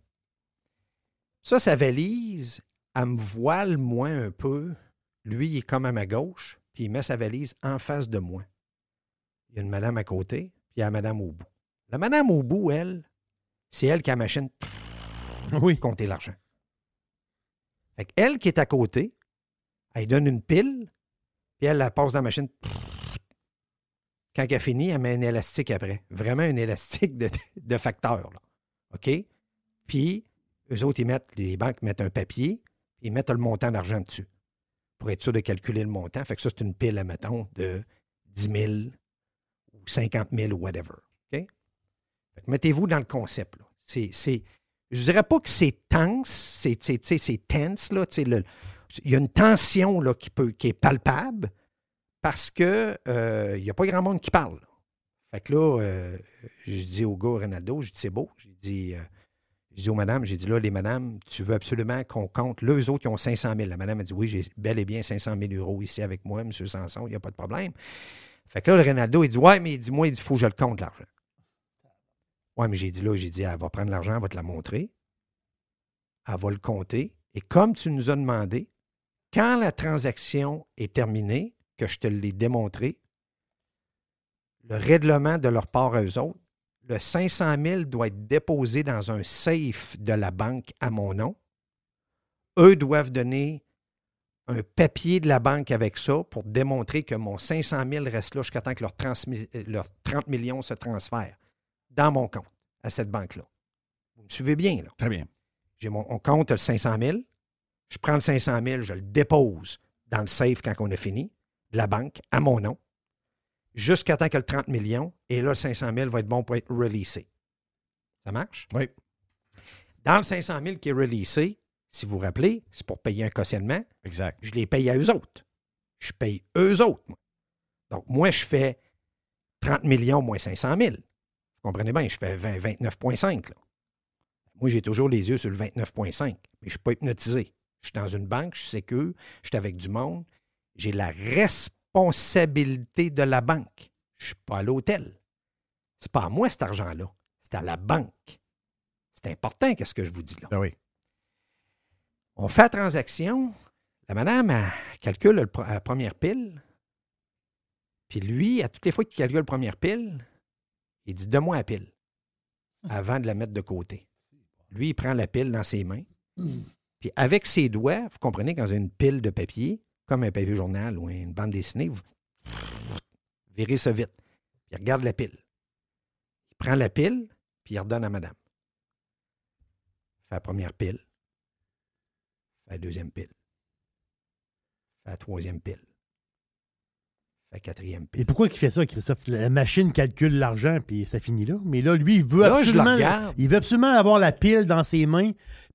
Ça, sa valise, elle me voile, moi, un peu. Lui, il est comme à ma gauche, puis il met sa valise en face de moi. Il y a une madame à côté, puis il y a la madame au bout. La madame au bout, elle, c'est elle qui a la machine Oui. compter l'argent. Qu'elle qui est à côté, elle donne une pile, puis elle la passe dans la machine. Quand elle finit, elle met un élastique après. Vraiment un élastique de, facteur. OK? Puis, eux autres, ils mettent, les banques mettent un papier, ils mettent le montant d'argent dessus pour être sûr de calculer le montant. Fait que ça, c'est une pile, admettons, de 10 000 ou 50 000 ou whatever. OK? Mettez-vous dans le concept. C'est, je dirais pas que c'est tense, c'est, tense, là, il y a une tension là, qui, peut, qui est palpable parce que euh, n'y a pas grand monde qui parle. là. Fait que là, euh, je dis au gars Ronaldo, je dis c'est beau. J'ai dit, euh, je dis aux madames, j'ai dit là, les madames, tu veux absolument qu'on compte. Eux autres, qui ont 500 000. La madame a dit oui, j'ai bel et bien 500 000 euros ici avec moi, M. Sanson, il n'y a pas de problème. Fait que là, le Ronaldo, il dit Ouais, mais il dit Moi, il dit faut que je le compte, l'argent. Ouais, mais j'ai dit là, j'ai dit Elle va prendre l'argent, elle va te la montrer. Elle va le compter. Et comme tu nous as demandé, quand la transaction est terminée, que je te l'ai démontré, le règlement de leur part à eux autres, le 500 000 doit être déposé dans un safe de la banque à mon nom. Eux doivent donner un papier de la banque avec ça pour démontrer que mon 500 000 reste là jusqu'à temps que leurs 30, mi- euh, leurs 30 millions se transfèrent dans mon compte à cette banque-là. Vous me suivez bien, là? Très bien. J'ai mon on compte le 500 000. Je prends le 500 000, je le dépose dans le safe quand on a fini, de la banque, à mon nom, jusqu'à temps que le 30 millions, et là, le 500 000 va être bon pour être releasé. Ça marche? Oui. Dans le 500 000 qui est releasé, si vous vous rappelez, c'est pour payer un cautionnement. Exact. Je les paye à eux autres. Je paye eux autres. moi. Donc, moi, je fais 30 millions moins 500 000. Comprenez bien, je fais 20 29,5. là. Moi, j'ai toujours les yeux sur le 29,5, mais je ne suis pas hypnotisé. Je suis dans une banque, je suis sécure, je suis avec du monde. J'ai la responsabilité de la banque. Je ne suis pas à l'hôtel. C'est pas à moi cet argent-là. C'est à la banque. C'est important, qu'est-ce que je vous dis là. Ben oui. On fait la transaction. La madame, elle calcule la première pile. Puis lui, à toutes les fois qu'il calcule la première pile, il dit Donne-moi la pile avant de la mettre de côté. Lui, il prend la pile dans ses mains. Puis avec ses doigts, vous comprenez, quand vous avez une pile de papier, comme un papier journal ou une bande dessinée, vous virez ça vite. Puis il regarde la pile. Il prend la pile, puis il redonne à madame. Fait la première pile. Fait la deuxième pile. Fait la troisième pile. La quatrième pile. Et pourquoi il fait ça, Christophe? La machine calcule l'argent, puis ça finit là. Mais là, lui, il veut Là, absolument. Il veut absolument avoir la pile dans ses mains,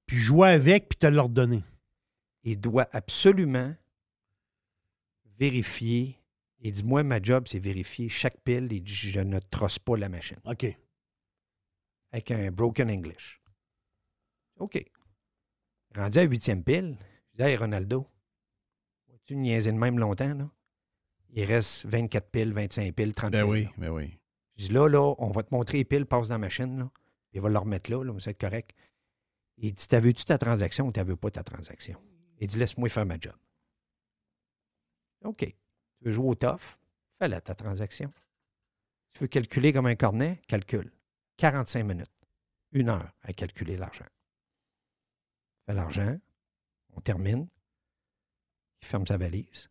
puis jouer avec, puis te l'ordonner. il doit absolument vérifier. Il dit, moi, ma job, c'est vérifier chaque pile. Il dit, je ne trosse pas la machine. OK. Avec un broken English. OK. Rendu à huitième pile, je dis, hey, Ronaldo, tu niaiser de même longtemps, là? Il reste 24 piles, 25 piles, 30 Ben piles. oui, là. ben oui. Je dis, là, là, on va te montrer les piles, passe dans la machine, là. Puis il va le remettre là, là, c'est correct. Il dit, t'as vu-tu ta transaction ou t'as vu pas ta transaction? Il dit, laisse-moi faire ma job. OK. Tu veux jouer au tough? Fais-la, ta transaction. Tu veux calculer comme un cornet? Calcule. 45 minutes. Une heure à calculer l'argent. Fait l'argent. On termine. Il ferme sa valise.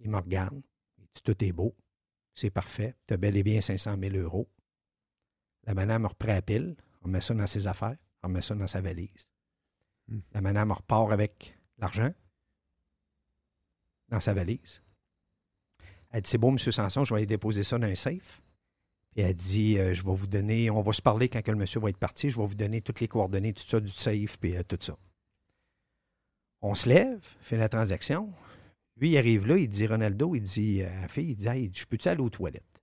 Il me regarde. Il dit, tout est beau. C'est parfait. Tu as bel et bien 500 000 euros. La madame reprend la pile, on met ça dans ses affaires, on met ça dans sa valise. Hmm. La madame repart avec l'argent dans sa valise. Elle dit C'est beau, M. Sanson, je vais aller déposer ça dans un safe. Puis elle dit euh, Je vais vous donner, on va se parler quand que le monsieur va être parti, je vais vous donner toutes les coordonnées, tout ça, du safe, puis euh, tout ça. On se lève, fait la transaction. Lui, il arrive là, il dit Ronaldo, il dit à la fille, il dit je peux-tu aller aux toilettes?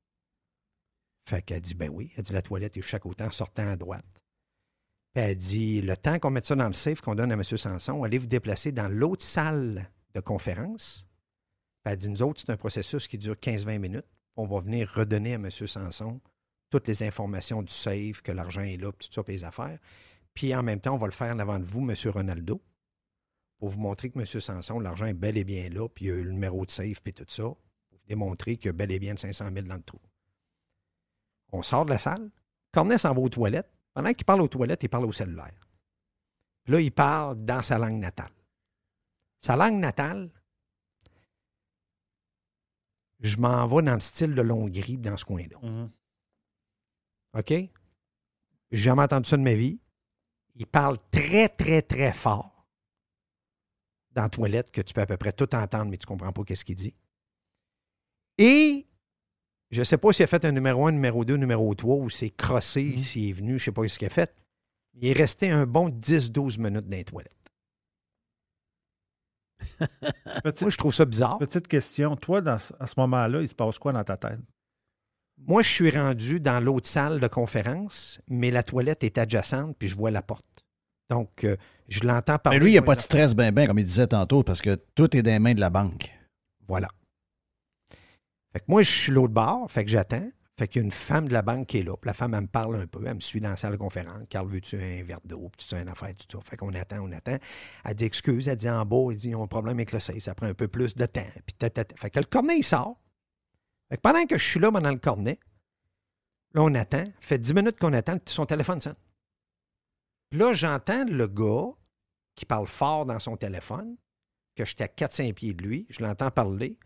Fait qu'elle dit Ben oui. Elle dit La toilette est chaque autant sortant à droite. Puis elle dit Le temps qu'on mette ça dans le safe, qu'on donne à M. Sanson, allez vous déplacer dans l'autre salle de conférence. Puis elle dit Nous autres, c'est un processus qui dure 15-20 minutes. On va venir redonner à M. Sanson toutes les informations du safe, que l'argent est là, puis tout ça, les affaires. Puis en même temps, on va le faire en avant de vous, M. Ronaldo, pour vous montrer que M. Sanson, l'argent est bel et bien là, puis il y a eu le numéro de safe, puis tout ça, pour vous démontrer qu'il y a bel et bien de 500 000 dans le trou. On sort de la salle. Cornet s'en va aux toilettes. Pendant qu'il parle aux toilettes, il parle au cellulaire. Là, il parle dans sa langue natale. Sa langue natale, je m'en vais dans le style de Longrie, dans ce coin-là. Mhm. OK? J'ai jamais entendu ça de ma vie. Il parle très, très, très fort dans la toilette que tu peux à peu près tout entendre, mais tu ne comprends pas qu'est-ce qu'il dit. Et je ne sais pas s'il a fait un numéro 1, numéro 2, numéro 3 ou s'il est crossé, Mhm. s'il est venu, je ne sais pas ce qu'il a fait. Il est resté un bon 10-12 minutes dans les toilettes. Petite, Moi, je trouve ça bizarre. petite question. Toi, dans à ce moment-là, il se passe quoi dans ta tête? Moi, je suis rendu dans l'autre salle de conférence, mais la toilette est adjacente, puis je vois la porte. Donc, euh, je l'entends parler. Mais lui, il n'y a pas de stress ben ben, comme il disait tantôt, parce que tout est dans les mains de la banque. Voilà. Fait que moi, je suis l'autre bord, fait que j'attends. Fait qu'il y a une femme de la banque qui est là. Puis la femme, elle me parle un peu. Elle me suit dans la salle de conférence. Carl, veux-tu un verre d'eau? Puis tu une affaire, tout ça. Fait qu'on attend, on attend. Elle dit excuse. Elle dit en bas, elle dit ils ont un problème avec le safe. Ça prend un peu plus de temps. Puis tata. Fait que le cornet, il sort. Fait que pendant que je suis là, dans le cornet, là, on attend. fait 10 minutes qu'on attend, puis son téléphone sonne. Puis là, j'entends le gars qui parle fort dans son téléphone, que j'étais à 4-5 pieds de lui. Je l'entends parler.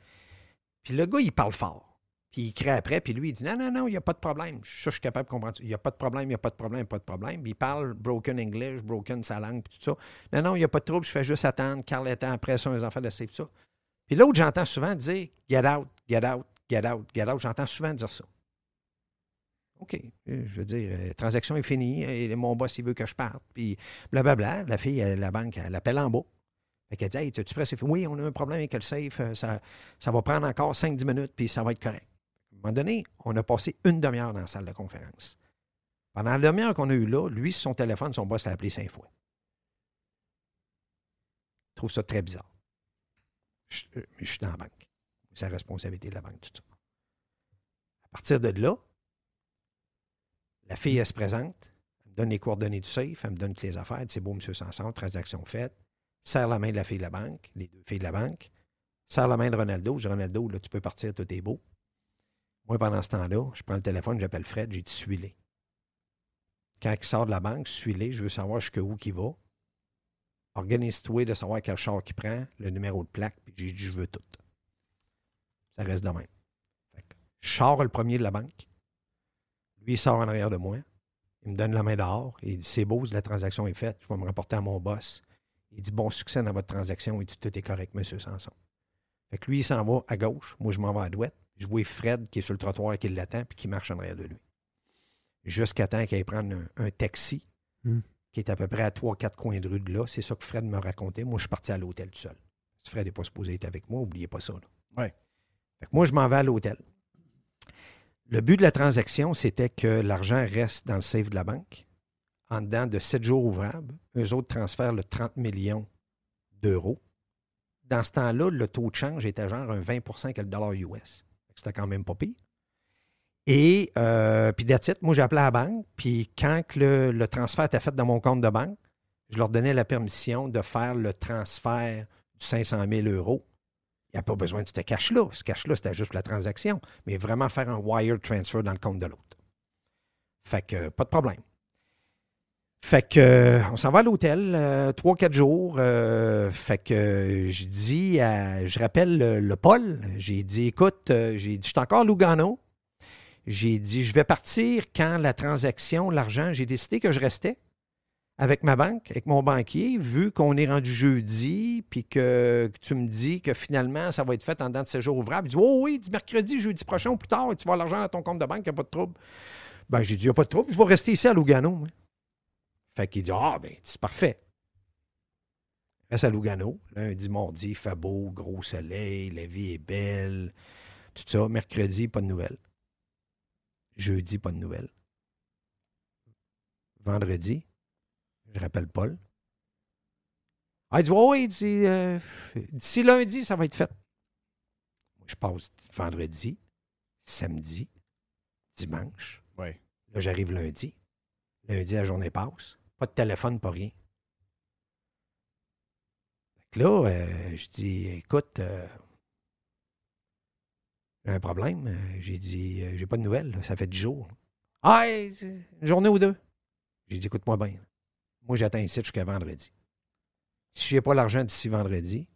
Puis le gars, il parle fort. Puis il crée après, puis lui, il dit Non, non, non, il n'y a pas de problème. Je suis capable de comprendre. Il n'y a pas de problème, il n'y a pas de problème, pas de problème. Puis il parle broken English, broken sa langue, puis tout ça. Non, non, il n'y a pas de trouble, je fais juste attendre. Carl attend après ça, les enfants de safe, tout ça. Puis l'autre, j'entends souvent dire Get out, get out, get out, get out. J'entends souvent dire ça. OK. Je veux dire, la transaction est finie, et mon boss, il veut que je parte. Puis blablabla. La fille, la banque, elle appelle en bas. Fait qu'elle dit Hey, es-tu prêt? Oui, on a un problème avec le safe. Ça, va prendre encore 5-10 minutes, puis ça va être correct un moment donné, on a passé une demi-heure dans la salle de conférence. Pendant la demi-heure qu'on a eue là, lui, son téléphone, son boss l'a appelé cinq fois. Je trouve ça très bizarre. Je, euh, je suis dans la banque. C'est la responsabilité de la banque, tout ça. À partir de là, la fille, elle se présente, elle me donne les coordonnées du safe, elle me donne toutes les affaires, c'est beau, monsieur Sanson, transaction faite, serre la main de la fille de la banque, les deux filles de la banque, serre la main de Ronaldo, je dis Ronaldo, là, tu peux partir, tout est beau. Moi, pendant ce temps-là, je prends le téléphone, j'appelle Fred, j'ai dit suis-les. Quand il sort de la banque, suis-les, je veux savoir jusqu'où il va. Organise-toi de savoir quel char il prend, le numéro de plaque, puis j'ai je veux tout. Ça reste de même. sors le premier de la banque. Lui, il sort en arrière de moi. Il me donne la main dehors. Il dit C'est beau, la transaction est faite. Je vais me rapporter à mon boss. Il dit Bon succès dans votre transaction. Il dit Tout est correct, monsieur Sanson. Fait que lui, il s'en va à gauche. Moi, je m'en vais à droite. Je vois Fred qui est sur le trottoir et qui l'attend puis qui marche en arrière de lui. Jusqu'à temps qu'il aille prendre un, taxi Hmm. qui est à peu près à 3-4 coins de rue de là. C'est ça que Fred me racontait. Moi, je suis parti à l'hôtel tout seul. Si Fred n'est pas supposé être avec moi, n'oubliez pas ça. là. Ouais. Fait que moi, je m'en vais à l'hôtel. Le but de la transaction, c'était que l'argent reste dans le safe de la banque. En dedans de 7 jours ouvrables, eux autres transfèrent le 30 millions d'euros. Dans ce temps-là, le taux de change était genre un 20 que le dollar US. C'était quand même pas pire. Et euh, puis it. moi j'ai appelé à la banque, puis quand le, le transfert était fait dans mon compte de banque, je leur donnais la permission de faire le transfert du 500 000 euros. Il n'y a pas besoin de ce cash-là. Ce cash-là, c'était juste pour la transaction, mais vraiment faire un wire transfer dans le compte de l'autre. Fait que pas de problème. Fait que on s'en va à l'hôtel, euh, trois, quatre jours. euh, fait que je dis, à- je rappelle le, le Paul. J'ai dit, écoute, euh, j'ai dit, je suis encore Lugano. J'ai dit, je vais partir quand la transaction, l'argent, j'ai décidé que je restais avec ma banque, avec mon banquier, vu qu'on est rendu jeudi, puis que, tu me dis que finalement, ça va être fait en dedans de ces jours ouvrables. Il dit, oh oui, dit mercredi, jeudi prochain ou plus tard, tu vas l'argent dans ton compte de banque, il n'y a pas de trouble. Ben, j'ai dit, il n'y a pas de trouble, je vais rester ici à Lugano. Fait qu'il dit Ah, ben, c'est parfait. Reste à Lugano. Lundi, mardi, il fait gros soleil, la vie est belle. Tout ça. Mercredi, pas de nouvelles. Jeudi, pas de nouvelles. Vendredi, je rappelle Paul. Ah, il dit Oui, dit euh, d'ici lundi, ça va être fait. Moi, je passe vendredi, samedi, dimanche. Ouais. Là, j'arrive lundi. Lundi, la journée passe. Pas de téléphone, pas rien. Fait que là, euh, je dis, écoute, euh, j'ai un problème. J'ai dit, j'ai pas de nouvelles. là. Ça fait 10 jours. Ah, une journée ou deux. J'ai dit, écoute-moi bien. Moi, j'attends ici jusqu'à vendredi. Si je n'ai pas l'argent d'ici vendredi,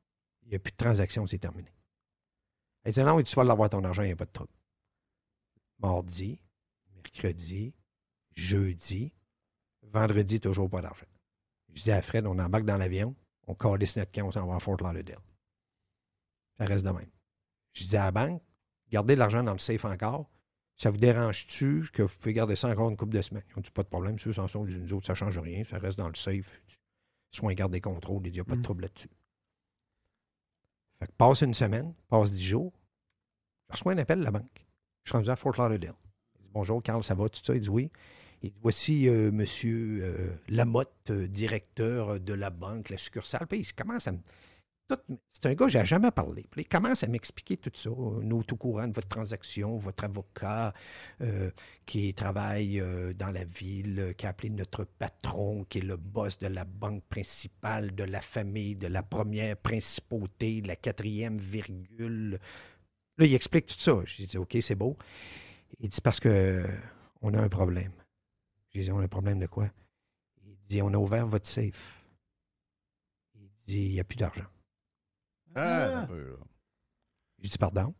il n'y a plus de transaction, c'est terminé. Elle dit, non, tu vas l'avoir ton argent, il n'y a pas de trouble. Mardi, mercredi, jeudi, vendredi, toujours pas d'argent. Je dis à Fred, on embarque dans l'avion, on calisse notre camp, on s'en va à Fort Lauderdale. Ça reste de même. Je dis à la banque, gardez l'argent dans le safe encore. Ça vous dérange-tu que vous pouvez garder ça encore une couple de semaines? Ils ont dit pas de problème, ceux sans sont nous autres, ça ne change rien, ça reste dans le safe. Soit garde des contrôles, il n'y a pas de trouble là-dessus. Fait que passe une semaine, passe dix jours, je reçois un appel de la banque. Je suis rendu à Fort Lauderdale. Il dit, Bonjour, Carl, ça va, tout ça? Il dit oui. Il dit, voici euh, monsieur euh, Lamotte, euh, directeur de la banque, la succursale. Puis il commence à me c'est un gars, j'ai jamais parlé. Il commence à m'expliquer tout ça. Nous, tout courant de votre transaction, votre avocat euh, qui travaille euh, dans la ville, euh, qui a appelé notre patron, qui est le boss de la banque principale, de la famille, de la première principauté, de la quatrième virgule. Là, il explique tout ça. J'ai dit, OK, c'est beau. Il dit, parce que on a un problème. J'ai dit, on a un problème de quoi? Il dit, on a ouvert votre safe. Il dit, il n'y a plus d'argent. Ah, un peu, là. J'ai dit, pardon?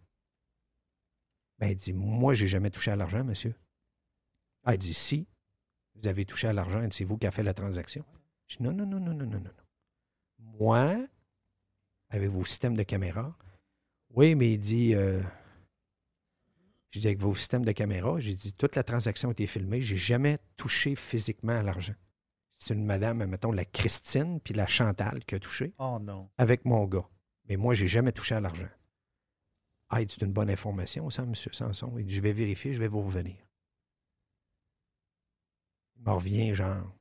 Ben, il dit, moi, j'ai jamais touché à l'argent, monsieur. Ah, il dit, si, vous avez touché à l'argent, c'est vous qui avez fait la transaction. Je dis, non, non, non, non, non, non, non. non. Moi, avec vos systèmes de caméra, oui, mais il dit, euh, je dis, avec vos systèmes de caméra, j'ai dit, toute la transaction a été filmée, j'ai jamais touché physiquement à l'argent. C'est une madame, mettons, la Christine, puis la Chantal qui a touché Oh non. avec mon gars. Mais moi, j'ai jamais touché à l'argent. Ah, c'est une bonne information, ça, M. Sanson. Il dit, je vais vérifier, je vais vous revenir. Il me revient, genre,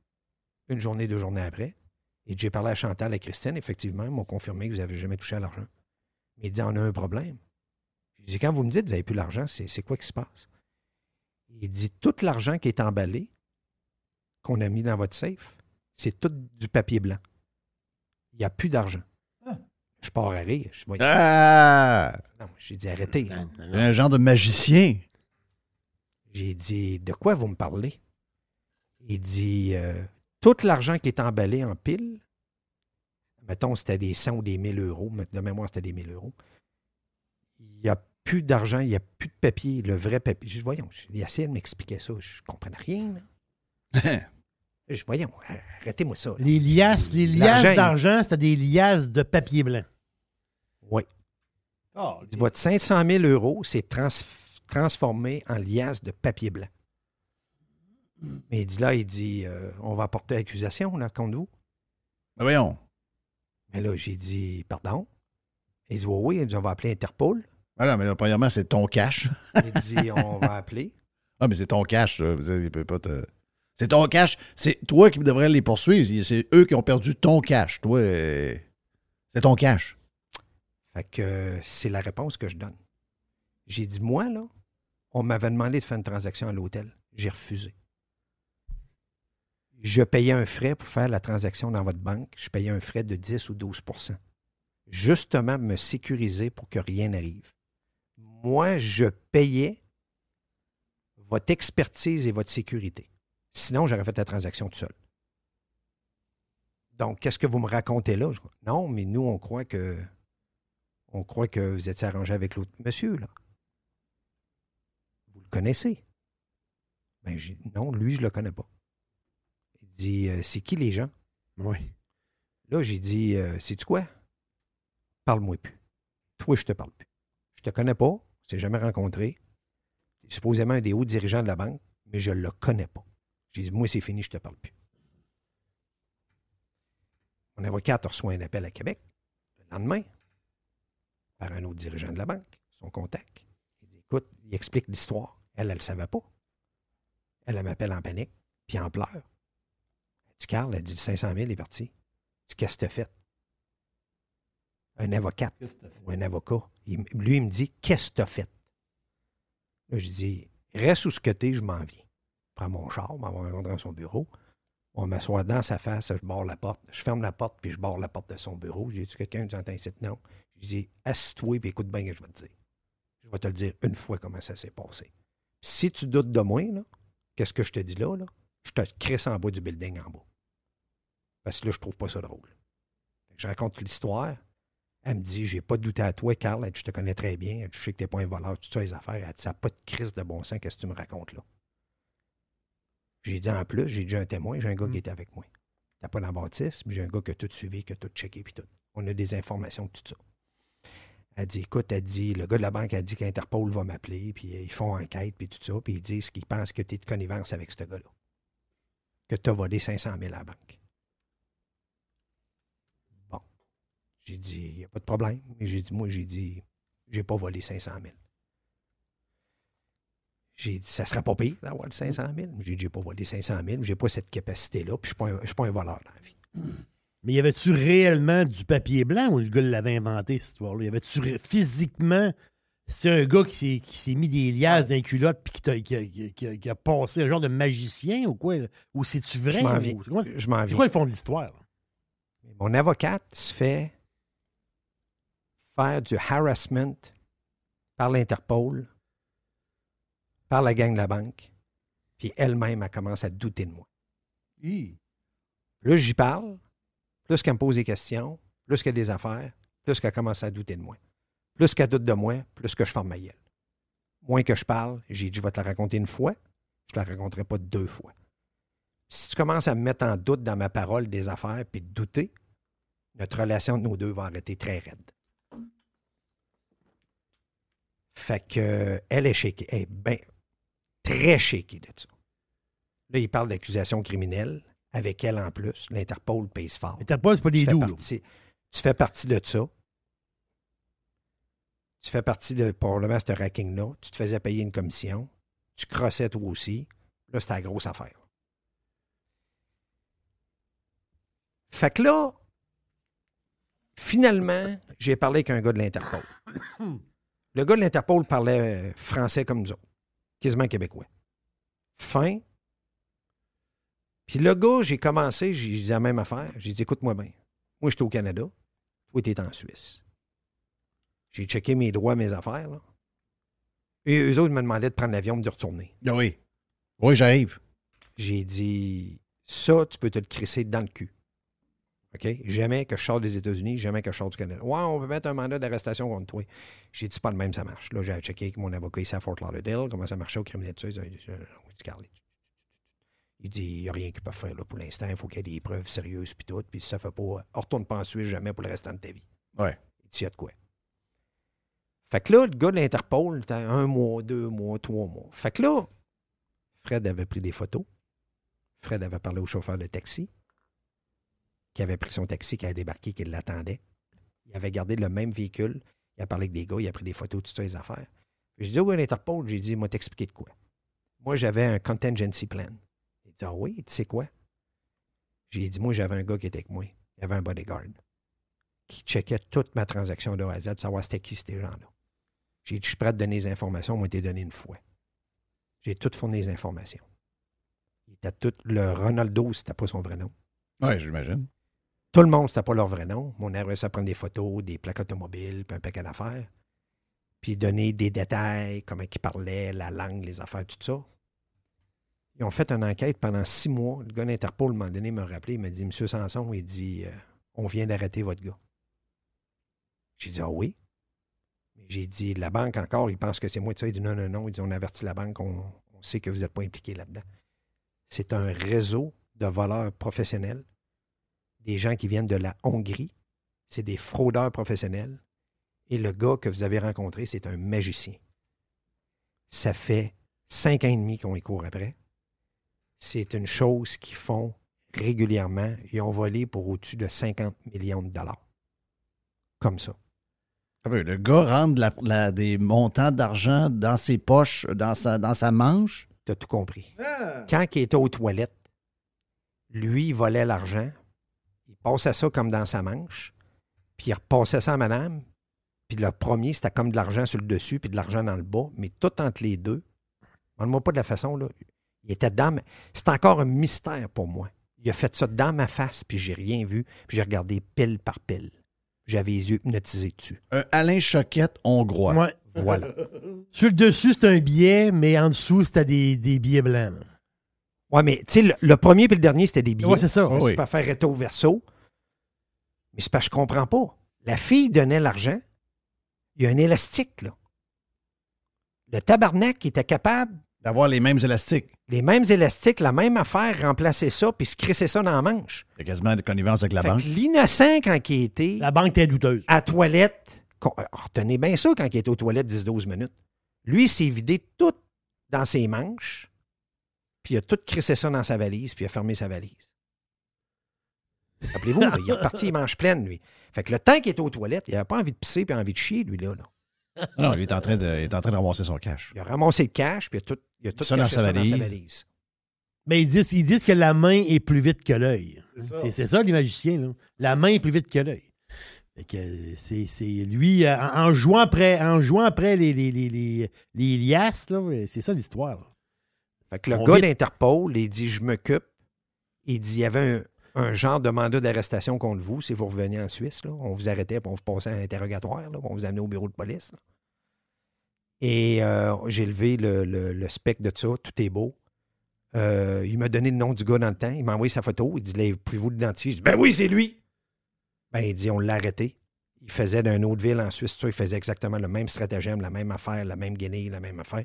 une journée, deux journées après. Et j'ai parlé à Chantal et Christine, effectivement, ils m'ont confirmé que vous n'avez jamais touché à l'argent. Mais il dit, on a un problème. Je dis, quand vous me dites que vous n'avez plus l'argent, c'est quoi qui se passe? Il dit, tout l'argent qui est emballé, qu'on a mis dans votre safe, c'est tout du papier blanc. Il n'y a plus d'argent. Je pars à rire. Je dis, Ah! non, j'ai dit arrêtez. Un genre de magicien. J'ai dit de quoi vous me parlez? Il dit euh, tout l'argent qui est emballé en pile, mettons c'était des 100 ou des 1000 euros, de mémoire c'était des 1000 euros, il n'y a plus d'argent, il n'y a plus de papier, le vrai papier. Je dis, voyons, de m'expliquer ça, je ne comprenais rien. là. Je dis, voyons, arrêtez-moi ça. là. Les liasses, les liasses d'argent, c'était des liasses de papier blanc. Oui. Il dit, votre 500 000 euros, trans- transformé en liasse de papier blanc. Mais il dit là, il dit, euh, on va porter accusation là, contre vous. Ben voyons. Mais là, j'ai dit, pardon. Il dit, oui, oui, il dit, on va appeler Interpol. Ah non, mais là, premièrement, c'est ton cash. Il dit, on va appeler. Ah, mais c'est ton cash, ça. Il peut pas te- C'est ton cash. C'est toi qui devrais les poursuivre. C'est eux qui ont perdu ton cash. Toi, euh, c'est ton cash. Que c'est la réponse que je donne. J'ai dit, moi, là, on m'avait demandé de faire une transaction à l'hôtel. J'ai refusé. Je payais un frais pour faire la transaction dans votre banque. Je payais un frais de 10 ou 12% Justement, me sécuriser pour que rien n'arrive. Moi, je payais votre expertise et votre sécurité. Sinon, j'aurais fait la transaction tout seul. Donc, qu'est-ce que vous me racontez là? Non, mais nous, on croit que on croit que vous étiez arrangé avec l'autre monsieur, là. Vous le connaissez? Ben, j'ai dit, non, lui, je le connais pas. Il dit, euh, c'est qui les gens? Oui. Là, j'ai dit, euh, sais-tu quoi? Parle-moi plus. Toi, je te parle plus. Je te connais pas, on s'est jamais rencontré. C'est supposément un des hauts dirigeants de la banque, mais je le connais pas. J'ai dit, moi, c'est fini, je te parle plus. Mon avocat a reçu un appel à Québec le lendemain par un autre dirigeant de la banque, son contact. Il dit, écoute, il explique l'histoire. Elle, elle ne savait pas. Elle, elle m'appelle en panique, puis en pleurs. Elle dit, Carl, elle dit, le 500 000 est parti. Elle dit, qu'est-ce que tu as fait? Un avocat ou un avocat. Il- lui, il me dit, qu'est-ce que tu as fait? Là, je dis, reste où ce que t'es, je m'en viens. Je prends mon char, on va rencontrer dans son bureau. On m'assoit dans sa face, je barre la porte. Je ferme la porte, puis je barre la porte de son bureau. J'ai dit, quelqu'un qui entend ici? Non. Je dis, assis-toi, puis écoute bien ce que je vais te dire. Je vais te le dire une fois comment ça s'est passé. Si tu doutes de moi, qu'est-ce que je te dis là, là? Je te crisse en bas du building en bas. Parce que là, je trouve pas ça drôle. Que Je raconte l'histoire. Elle me dit, j'ai pas de doute à toi, Carl. Elle dit, je te connais très bien. Elle dit, je sais que t'es pas un voleur, toutes ça, les affaires. Elle dit, ça n'a pas de crise de bon sens, qu'est-ce que tu me racontes là? J'ai dit, en plus, j'ai déjà un témoin, j'ai un gars qui était avec moi. T'as pas dans baptisme, j'ai un gars qui a tout suivi, qui a tout checké, puis tout. On a des informations, tout ça. Elle dit, écoute, elle dit, le gars de la banque a dit qu'Interpol va m'appeler, puis euh, ils font enquête, puis tout ça, puis ils disent qu'ils pensent que tu es de connivence avec ce gars-là. Que tu as volé 500 000 à la banque. Bon. J'ai dit, il n'y a pas de problème. Mais j'ai dit, moi, j'ai dit, j'ai pas volé 500 000. J'ai dit, ça serait pas pire d'avoir le 500 000. J'ai dit, j'ai pas volé 500 000, j'ai pas cette capacité-là, puis je je suis pas un voleur dans la vie. Mais y avait-tu réellement du papier blanc ou le gars l'avait inventé, cette histoire-là? Y avait-tu physiquement. C'est un gars qui s'est, mis des liasses dans les culottes puis qui, a, qui a- qui a- qui a passé un genre de magicien ou quoi? Ou c'est-tu vrai? Je m'en viens. c'est quoi- le fond de l'histoire? là? Mon avocate se fait faire du harassment par l'Interpol, par la gang de la banque, puis elle-même, elle commence à douter de moi. Hi. Plus j'y parle, plus qu'elle me pose des questions, plus qu'elle a des affaires, plus qu'elle commence à douter de moi. Plus qu'elle doute de moi, plus que je ferme ma gueule. Moins que je parle, j'ai dit je vais te la raconter une fois, je ne la raconterai pas deux fois. Si tu commences à me mettre en doute dans ma parole des affaires puis de douter, notre relation entre nous deux va arrêter très raide. Fait que elle est shaky, elle est très shaky de ça. Là, il parle d'accusation criminelle avec elle en plus. L'Interpol pèse fort. Interpol, c'est pas des doux. partie- tu fais partie de ça. Tu fais partie de probablement ce racking-là. Tu te faisais payer une commission. Tu crossais toi aussi. Là, c'était la grosse affaire. Fait que là, finalement, j'ai parlé avec un gars de l'Interpol. Le gars de l'Interpol parlait euh, français comme nous autres, quasiment québécois. Fin. Puis le gars, j'ai commencé, j'ai dit la même affaire. J'ai dit, écoute-moi bien. Moi, j'étais au Canada. Toi, t'es en Suisse. J'ai checké mes droits, mes affaires. Là. Et eux autres me demandaient de prendre l'avion et de retourner. Ah oui. Oui, j'arrive. J'ai dit, ça, tu peux te le crisser dans le cul. OK? Jamais que je sors des États-Unis, jamais que je sors du Canada. Ouais, on peut mettre un mandat d'arrestation contre toi. J'ai dit, c'est pas le même, ça marche. Là, j'ai checké avec mon avocat ici à Fort Lauderdale, comment ça marchait au criminel de ça. Il dit, il n'y a rien qu'ils peuvent faire là, pour l'instant. Il faut qu'il y ait des preuves sérieuses puis tout. Puis si ça fait pas, retourne pas en Suisse jamais pour le restant de ta vie. Ouais. Il dit, il y a de quoi. Fait que là, le gars de l'Interpol, un mois, deux mois, trois mois. Fait que là, Fred avait pris des photos. Fred avait parlé au chauffeur de taxi, qui avait pris son taxi, qui avait débarqué, qui l'attendait. Il avait gardé le même véhicule. Il a parlé avec des gars, il a pris des photos, toutes ces affaires. J'ai dit, oui, l'Interpol, j'ai dit, moi, t'expliquer de quoi. Moi, j'avais un contingency plan. Dit, ah oui, tu sais quoi? J'ai dit, moi, j'avais un gars qui était avec moi. Il avait un bodyguard qui checkait toute ma transaction de A à Z, savoir c'était qui ces gens-là. J'ai dit, je suis prêt à te donner les informations, moi, été donné une fois. J'ai tout fourni les informations. Il était tout, le Ronaldo, c'était pas son vrai nom. Oui, j'imagine. Tout le monde, c'était pas leur vrai nom. Mon avait réussi à prendre des photos, des plaques automobiles, puis un paquet d'affaires. Puis donner des détails, comment ils parlaient, la langue, les affaires, tout ça. Ils ont fait une enquête pendant six mois. Le gars d'Interpol, à un moment donné, m'a rappelé, il m'a dit Monsieur Sanson, il dit euh, On vient d'arrêter votre gars. J'ai dit Ah oui? J'ai dit La banque encore, il pense que c'est moi de ça. Il dit Non, non, non. Il dit On avertit la banque, on, on sait que vous n'êtes pas impliqué là-dedans. C'est un réseau de voleurs professionnels, des gens qui viennent de la Hongrie. C'est des fraudeurs professionnels. Et le gars que vous avez rencontré, c'est un magicien. Ça fait cinq ans et demi qu'on y court après. C'est une chose qu'ils font régulièrement. Ils ont volé pour au-dessus de 50 millions de dollars. Comme ça. Ah ben, Le gars rentre la- la- des montants d'argent dans ses poches, dans sa, dans sa manche. Tu as tout compris. Quand il était aux toilettes, lui, il volait l'argent. Il passait ça comme dans sa manche. Puis il repassait ça à madame. Puis le premier, c'était comme de l'argent sur le dessus, puis de l'argent dans le bas. Mais tout entre les deux, demande-moi pas de la façon, là. Il était dans ma- C'est encore un mystère pour moi. Il a fait ça dans ma face, puis j'ai rien vu. Puis j'ai regardé pile par pile. J'avais les yeux hypnotisés dessus. Un Alain Choquette hongrois. Ouais. Voilà. Sur le dessus, c'est un billet, mais en dessous, c'était des, des billets blancs. Ouais, mais tu sais, le, le premier puis le dernier, c'était des billets. Ouais, c'est ça. Tu Oui. peux faire recto verso. Mais c'est parce que je comprends pas. La fille donnait l'argent. Il y a un élastique, là. Le tabarnak était capable, D'avoir les mêmes élastiques. les mêmes élastiques, la même affaire, remplacer ça puis se crisser ça dans la manche. Il y a quasiment de connivence avec la Fait banque. que l'innocent, quand il était La banque était douteuse. à toilette, euh, retenez bien ça quand il était aux toilettes 10-12 minutes. Lui, il s'est vidé tout dans ses manches, puis il a tout crissé ça dans sa valise, puis il a fermé sa valise. Rappelez-vous, il est reparti les manches pleines, lui. Fait que le temps qu'il était aux toilettes, il n'avait pas envie de pisser puis envie de chier, lui, là. là. Non, lui, il est en train de, il est en train de ramasser son cash. Il a ramassé le cash, puis il a tout, il a tout Ça dans caché sa ça dans sa valise. Mais ils disent, ils disent que la main est plus vite que l'œil. C'est c'est ça, les magiciens. là. La main est plus vite que l'œil. Fait que, C'est c'est lui, euh, en, en jouant après, en jouant après les, les, les, les, les liasses, là, c'est ça l'histoire. Fait que le On gars vit- d'Interpol, il dit Je m'occupe. Il dit Il y avait un, un genre de mandat d'arrestation contre vous si vous reveniez en Suisse. là. On vous arrêtait puis on vous passait à un interrogatoire. là, puis on vous amenait au bureau de police. Et euh, j'ai levé le, le, le spec de ça. Tout est beau. Euh, il m'a donné le nom du gars dans le temps. Il m'a envoyé sa photo. Il dit Pouvez-vous l'identifier? Je dis Ben oui, c'est lui. Ben, il dit On l'a arrêté. Il faisait d'une autre ville en Suisse. il faisait exactement le même stratagème, la même affaire, la même guinée, la même affaire.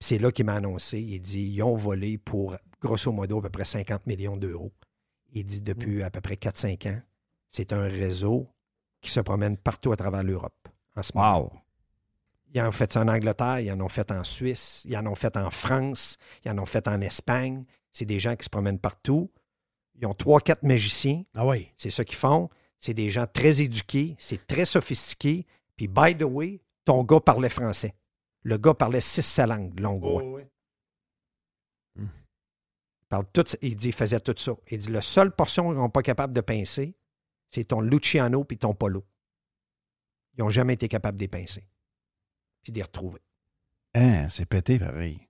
C'est là qu'il m'a annoncé. Il dit ils ont volé pour, grosso modo, à peu près 50 millions d'euros. Il dit depuis à peu près 4-5 ans, c'est un réseau qui se promène partout à travers l'Europe en ce moment. Wow. Ils en ont fait ça en Angleterre, ils en ont fait en Suisse, ils en ont fait en France, ils en ont fait en Espagne. C'est des gens qui se promènent partout. Ils ont trois, quatre magiciens. Ah oui. C'est ça qu'ils font. C'est des gens très éduqués, c'est très sophistiqué. Puis, by the way, ton gars parlait français. Le gars parlait six sa langue, l'hongrois. Parle tout, il dit, il faisait tout ça. Il dit, la seule portion qu'ils n'ont pas capable de pincer, c'est ton Luciano puis ton Polo. Ils n'ont jamais été capables de les pincer. Puis de les retrouver. Hein, c'est pété, pareil.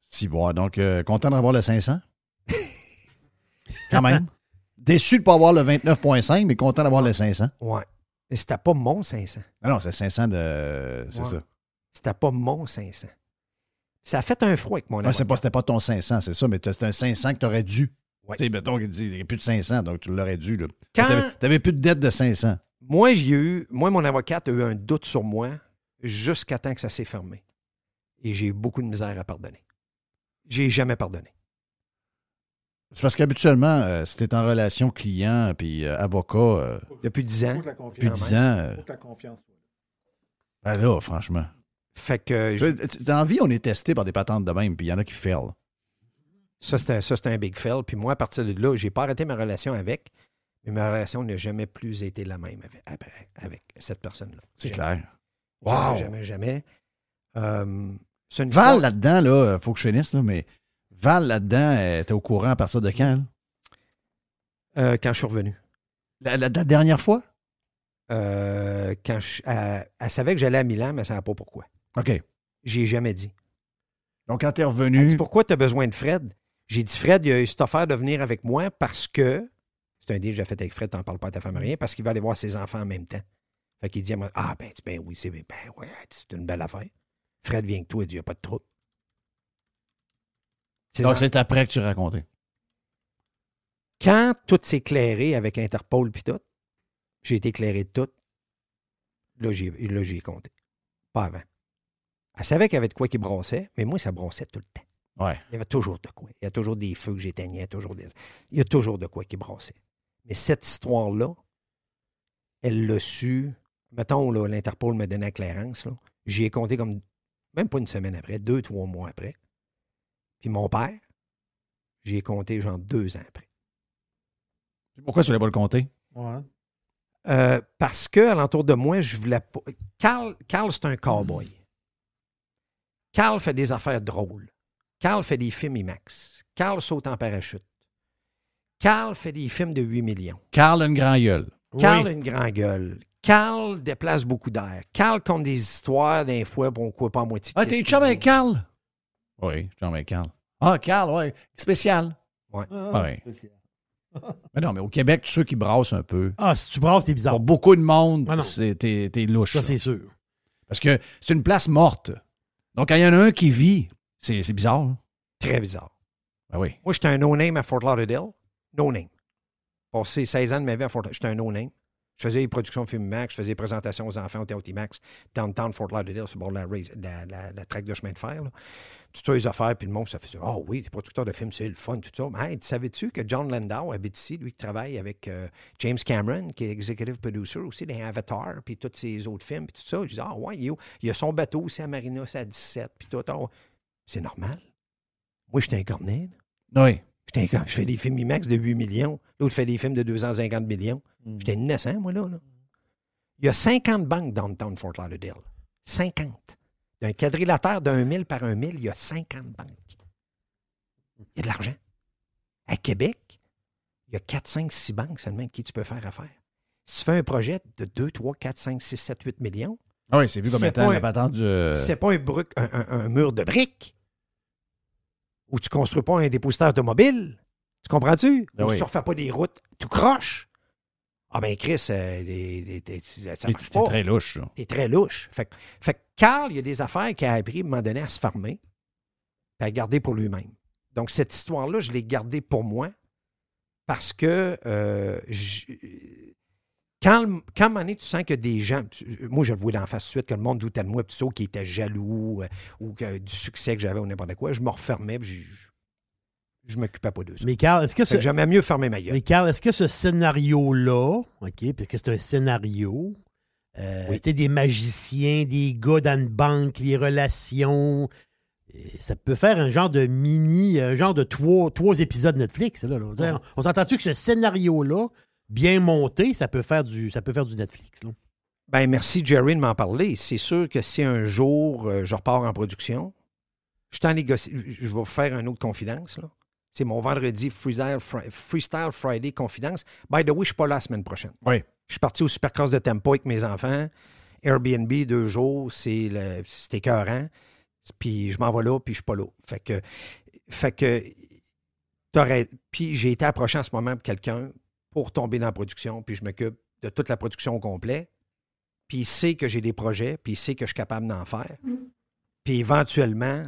Si, bon, donc, euh, content d'avoir le 500? Quand même. Déçu de ne pas avoir le 29.5, mais content d'avoir le 500. Ouais. Mais c'était pas mon 500. Ah non, c'est 500 de... C'est Ouais. ça. C'était pas mon 500. Ça a fait un froid avec mon Ouais, avocat. c'est pas, c'était pas ton 500, c'est ça, mais c'est un 500 que tu aurais dû. Ouais. Tu sais, mettons qu'il dit, il n'y a plus de 500, donc tu l'aurais dû. Là. Quand- T'avais, t'avais plus de dette de 500. Moi, j'ai eu, moi, mon avocate a eu un doute sur moi jusqu'à temps que ça s'est fermé. Et j'ai eu beaucoup de misère à pardonner. J'ai jamais pardonné. C'est parce qu'habituellement, euh, si en relation client puis euh, avocat euh, Depuis dix ans. depuis 10 ans, euh, ben là, franchement. Fait que Dans la vie, on est testé par des patentes de même, puis il y en a qui fail. ça, c'était un big fail. Puis moi, à partir de là, j'ai pas arrêté ma relation avec, mais ma relation n'a jamais plus été la même avec, cette personne-là. C'est Jamais. clair. Jamais, Wow. jamais, jamais. Euh, c'est une Val histoire- là-dedans, là, faut que je finisse, là, mais Val là-dedans, elle était au courant à partir de quand? euh, quand je suis revenu. La, la- la dernière fois? Euh, quand je- elle, elle savait que j'allais à Milan, mais elle ne savait pas pourquoi. OK. J'ai jamais dit. Donc, quand t'es Elle revenu. dit pourquoi tu as besoin de Fred? J'ai dit Fred, il a eu cette affaire de venir avec moi parce que. C'est un deal que j'ai fait avec Fred, t'en parles pas à ta femme rien, parce qu'il va aller voir ses enfants en même temps. Fait qu'il dit à moi, Ah ben, tu- ben oui, c'est ben ouais, c'est une belle affaire. Fred vient avec toi, il dit, il n'y a pas de trouble. Donc, c'est après que tu racontais. Quand tout s'est éclairé avec Interpol puis tout, j'ai été éclairé de tout. Là, j'ai, là, j'ai compté. Pas avant. Elle savait qu'il y avait de quoi qui brassait, mais moi, ça brassait tout le temps. Ouais. Il y avait toujours de quoi. Il y a toujours des feux que j'éteignais, toujours des... il y a toujours de quoi qui brassait. Mais cette histoire-là, elle l'a su. Mettons, là, l'Interpol me donnait la clairance. Là. J'y ai compté comme, même pas une semaine après, deux, trois mois après. Puis mon père, j'y ai compté genre deux ans après. Pourquoi tu voulais pas le compter? Ouais. Euh, parce que alentour de moi, je voulais pas. Carl, Carl c'est un cowboy. Carl fait des affaires drôles. Carl fait des films IMAX. Carl saute en parachute. Carl fait des films de 8 millions. Carl a une grand gueule. Carl Oui. a une grande gueule. Carl déplace beaucoup d'air. Carl compte des histoires d'un fois pour on court pas à moitié. de Ah, t'es chum avec. Carl? Oui, chum avec Carl. Ah, Carl, ouais. Spécial. Ouais. Ah, ouais. Mais non, mais au Québec, ceux qui brassent un peu, Ah, si tu brasses, t'es bizarre. pour beaucoup de monde, Ah non. c'est- t'es t'es louche. Ça, c'est sûr. Parce que c'est une place morte. Donc, quand il y en a un qui vit, c'est bizarre. là. Très bizarre. Ben oui. Moi, j'étais un no-name à Fort Lauderdale. No-name. Passé 16 ans de ma vie à Fort Lauderdale, j'étais un no-name. Je faisais les productions de films Max, je faisais des présentations aux enfants au Théâtre Max, downtown Fort Lauderdale, sur le bord de la, la, la, la traque de chemin de fer. Là. Toutes ça, les affaires, puis le monde, ça faisait Oh oui, t'es producteur de films, c'est le fun, tout ça. Mais hey, tu savais-tu que John Landau habite ici, lui qui travaille avec euh, James Cameron, qui est executive producer aussi dans Avatar, puis tous ses autres films, puis tout ça? Je dis Ah ouais, il, y a son bateau aussi à Marina, c'est à 17, puis tout. Ah, c'est normal. Moi, j'étais là. Oui. J'étais comme, je fais des films IMAX de 8 millions. L'autre fait des films de 250 millions. Mm. J'étais innocent, moi, là, là. Il y a 50 banques downtown Fort Lauderdale. 50. D'un quadrilatère d'un mille par un mille, il y a 50 banques. Il y a de l'argent. À Québec, il y a 4, 5, 6 banques seulement avec qui tu peux faire affaire. Si tu fais un projet de 2, 3, 4, 5, 6, 7, 8 millions, Ah oui, c'est vu comme étant la patente du. euh, c'est pas un, bruc- un- un- un mur de briques où tu construis pas un dépositaire automobile? Tu comprends-tu? Ah Où oui. tu refais pas des routes tout croche? Ah ben Chris, euh, des- des- des- ça c'est marche c'est pas. très louche. T'es très louche. Fait, que- fait que Carl, il y a des affaires qu'il a appris à un moment donné à se farmer et à garder pour lui-même. Donc, cette histoire-là, je l'ai gardée pour moi parce que euh, j- quand, quand donné, tu sens que des gens, moi je le vois d'en face tout de suite, que le monde doutait de moi, puis qui était jaloux euh, ou que, du succès que j'avais ou n'importe quoi, je me refermais, puis je, je m'occupais pas de ça. Mais Carl, est-ce que ce, j'aimais mieux fermer ma gueule. mais Carl, est-ce que ce scénario-là, OK, parce que c'est un scénario, euh, Oui. tu sais, des magiciens, des gars dans une banque, les relations, et ça peut faire un genre de mini, un genre de trois, trois épisodes Netflix. Là, là. On s'entend-tu que ce scénario-là, bien monté, ça peut faire du, ça peut faire du Netflix. là? Ben, merci Jerry de m'en parler. C'est sûr que si un jour euh, je repars en production, je t'en négocie. Je vais faire une autre confidence. là. C'est mon vendredi Freestyle, Fri- Freestyle Friday Confidence. By the way, je suis pas là la semaine prochaine. Oui. Je suis parti au Supercross de Tempo avec mes enfants. Airbnb, deux jours, c'est le- c'est écœurant. Puis je m'en vais là, puis je suis pas là. Fait que, fait que t'aurais- Puis j'ai été approché en ce moment pour quelqu'un pour tomber dans la production, puis je m'occupe de toute la production au complet. Puis il sait que j'ai des projets, puis il sait que je suis capable d'en faire. Puis éventuellement,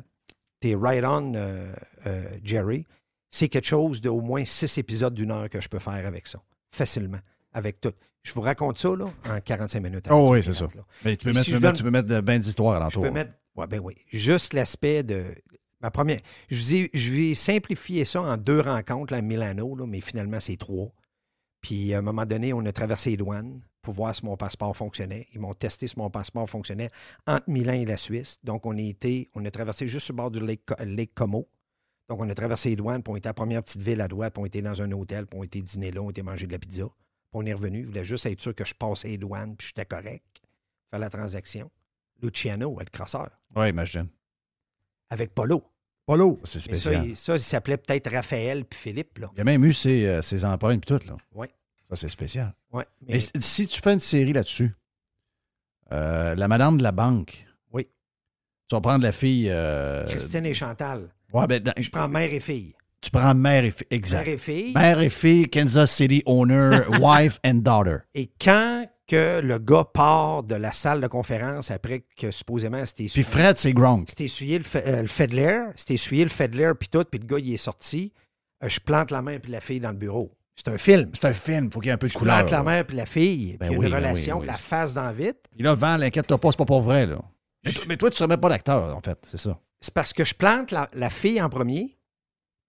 t'es right on, euh, euh, Jerry. C'est quelque chose de au moins six épisodes d'une heure que je peux faire avec ça. Facilement. Avec tout. Je vous raconte ça là, en 45 minutes. Oh oui, c'est ça. là. Mais tu peux Et mettre, si tu peux mettre, donne- tu peux mettre de, ben d'histoires Je peux mettre. Ouais, ben oui. Juste l'aspect de. Ma première. Je, vous ai- je vais simplifier ça en deux rencontres là, à Milano, là, mais finalement, c'est trois. Puis à un moment donné, on a traversé les douanes pour voir si mon passeport fonctionnait. Ils m'ont testé si mon passeport fonctionnait entre Milan et la Suisse. Donc, on a été, on a traversé juste sur le bord du lake, Co- lake Como. Donc, on a traversé les douanes, puis on était à la première petite ville à droite, puis on était dans un hôtel, puis on était dîner là, on était manger de la pizza. Puis on est revenu. Je voulais juste être sûr que je passais les douanes, puis j'étais correct. Faire la transaction. Luciano, le crosseur, Oui, imagine. avec Polo. Polo. C'est Mais ça, spécial. il, ça, il s'appelait peut-être Raphaël puis Philippe. Là. Il y a même eu ses, euh, ses empreintes et tout, là. Oui. Ça, c'est spécial. Ouais, mais- Mais si- si tu fais une série là-dessus, euh, la madame de la banque. Oui. Tu vas prendre la fille. euh, Christine et Chantal. ouais, ben, dans- Je prends mère et fille. tu prends mère et fille. Exact. Mère et fille. Mère et fille, Kansas City owner, wife and daughter. Et quand que le gars part de la salle de conférence après que supposément c'était Puis Fred, c'est Gronk. c'était essuyé le, euh, le Fedler, c'était essuyé le Fedler puis tout, puis le gars il est sorti, euh, je plante la mère puis la fille dans le bureau. C'est un film. C'est un film, faut qu'il y ait un peu de Je couleur. plante la mère puis la fille, Ben puis il y a oui, une ben relation, oui. la face dans le vide. Puis là, Val, inquiète-toi pas, c'est pas pour vrai, là. Mais toi, mais toi, tu serais même pas l'acteur, en fait, c'est ça. C'est parce que je plante la, la fille en premier,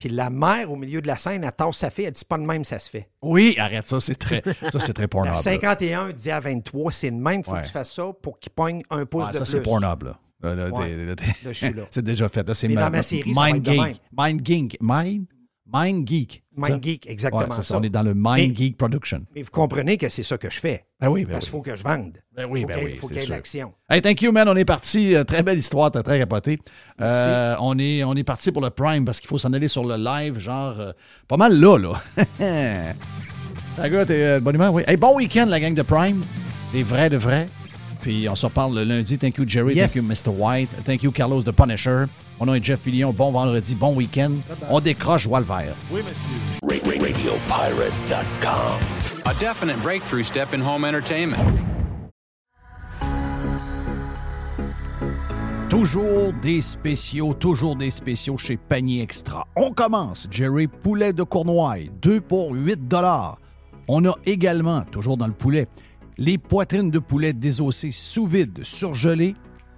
puis la mère au milieu de la scène, elle tasse sa fille, elle dit pas de même, ça se fait. Oui, arrête ça, c'est très, ça, c'est très pornable. là. 51 dit à 23, c'est le même, faut Ouais. que tu fasses ça pour qu'il pogne un pouce Ah, de ça, plus. c'est pornable, là. Là, là, Ouais. là, t'es- Là, je suis là. c'est déjà fait. Là, c'est Mais ma- dans ma série, ça va Mind de. Geek. Mind Geek. Mind, Mind Geek. Mind? Geek, exactement Ouais, ça. On est dans le Mind Mais- Geek Production. Mais vous comprenez que c'est ça que je fais. Ben oui, ben Parce oui. qu'il faut que je vende. Ben oui, faut ben qu'il y oui, ait- faut c'est qu'il y ait de sûr. l'action. Hey, thank you, man. On est parti. Euh, très belle histoire. T'as très capoté. Euh, on, est, on est parti pour le Prime parce qu'il faut s'en aller sur le live, genre, euh, pas mal là, là. La gars, t'es euh, bonne humeur, oui. Hey, bon week-end, la gang de Prime. Des vrais de vrais. Puis on se reparle le lundi. Thank you, Jerry. Yes. Thank you, Mr. White. Thank you, Carlos de Punisher. Mon nom est Jeff Fillion. Bon vendredi, bon week-end. On décroche, joie le vert. A definite breakthrough step in home entertainment. Toujours des spéciaux, toujours des spéciaux chez Panier Extra. On commence. Jerry Poulet de Cournoye, 2 pour 8 dollars. On a également, toujours dans le poulet, les poitrines de poulet désossées sous vide, surgelées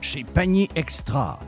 chez Panier Extra.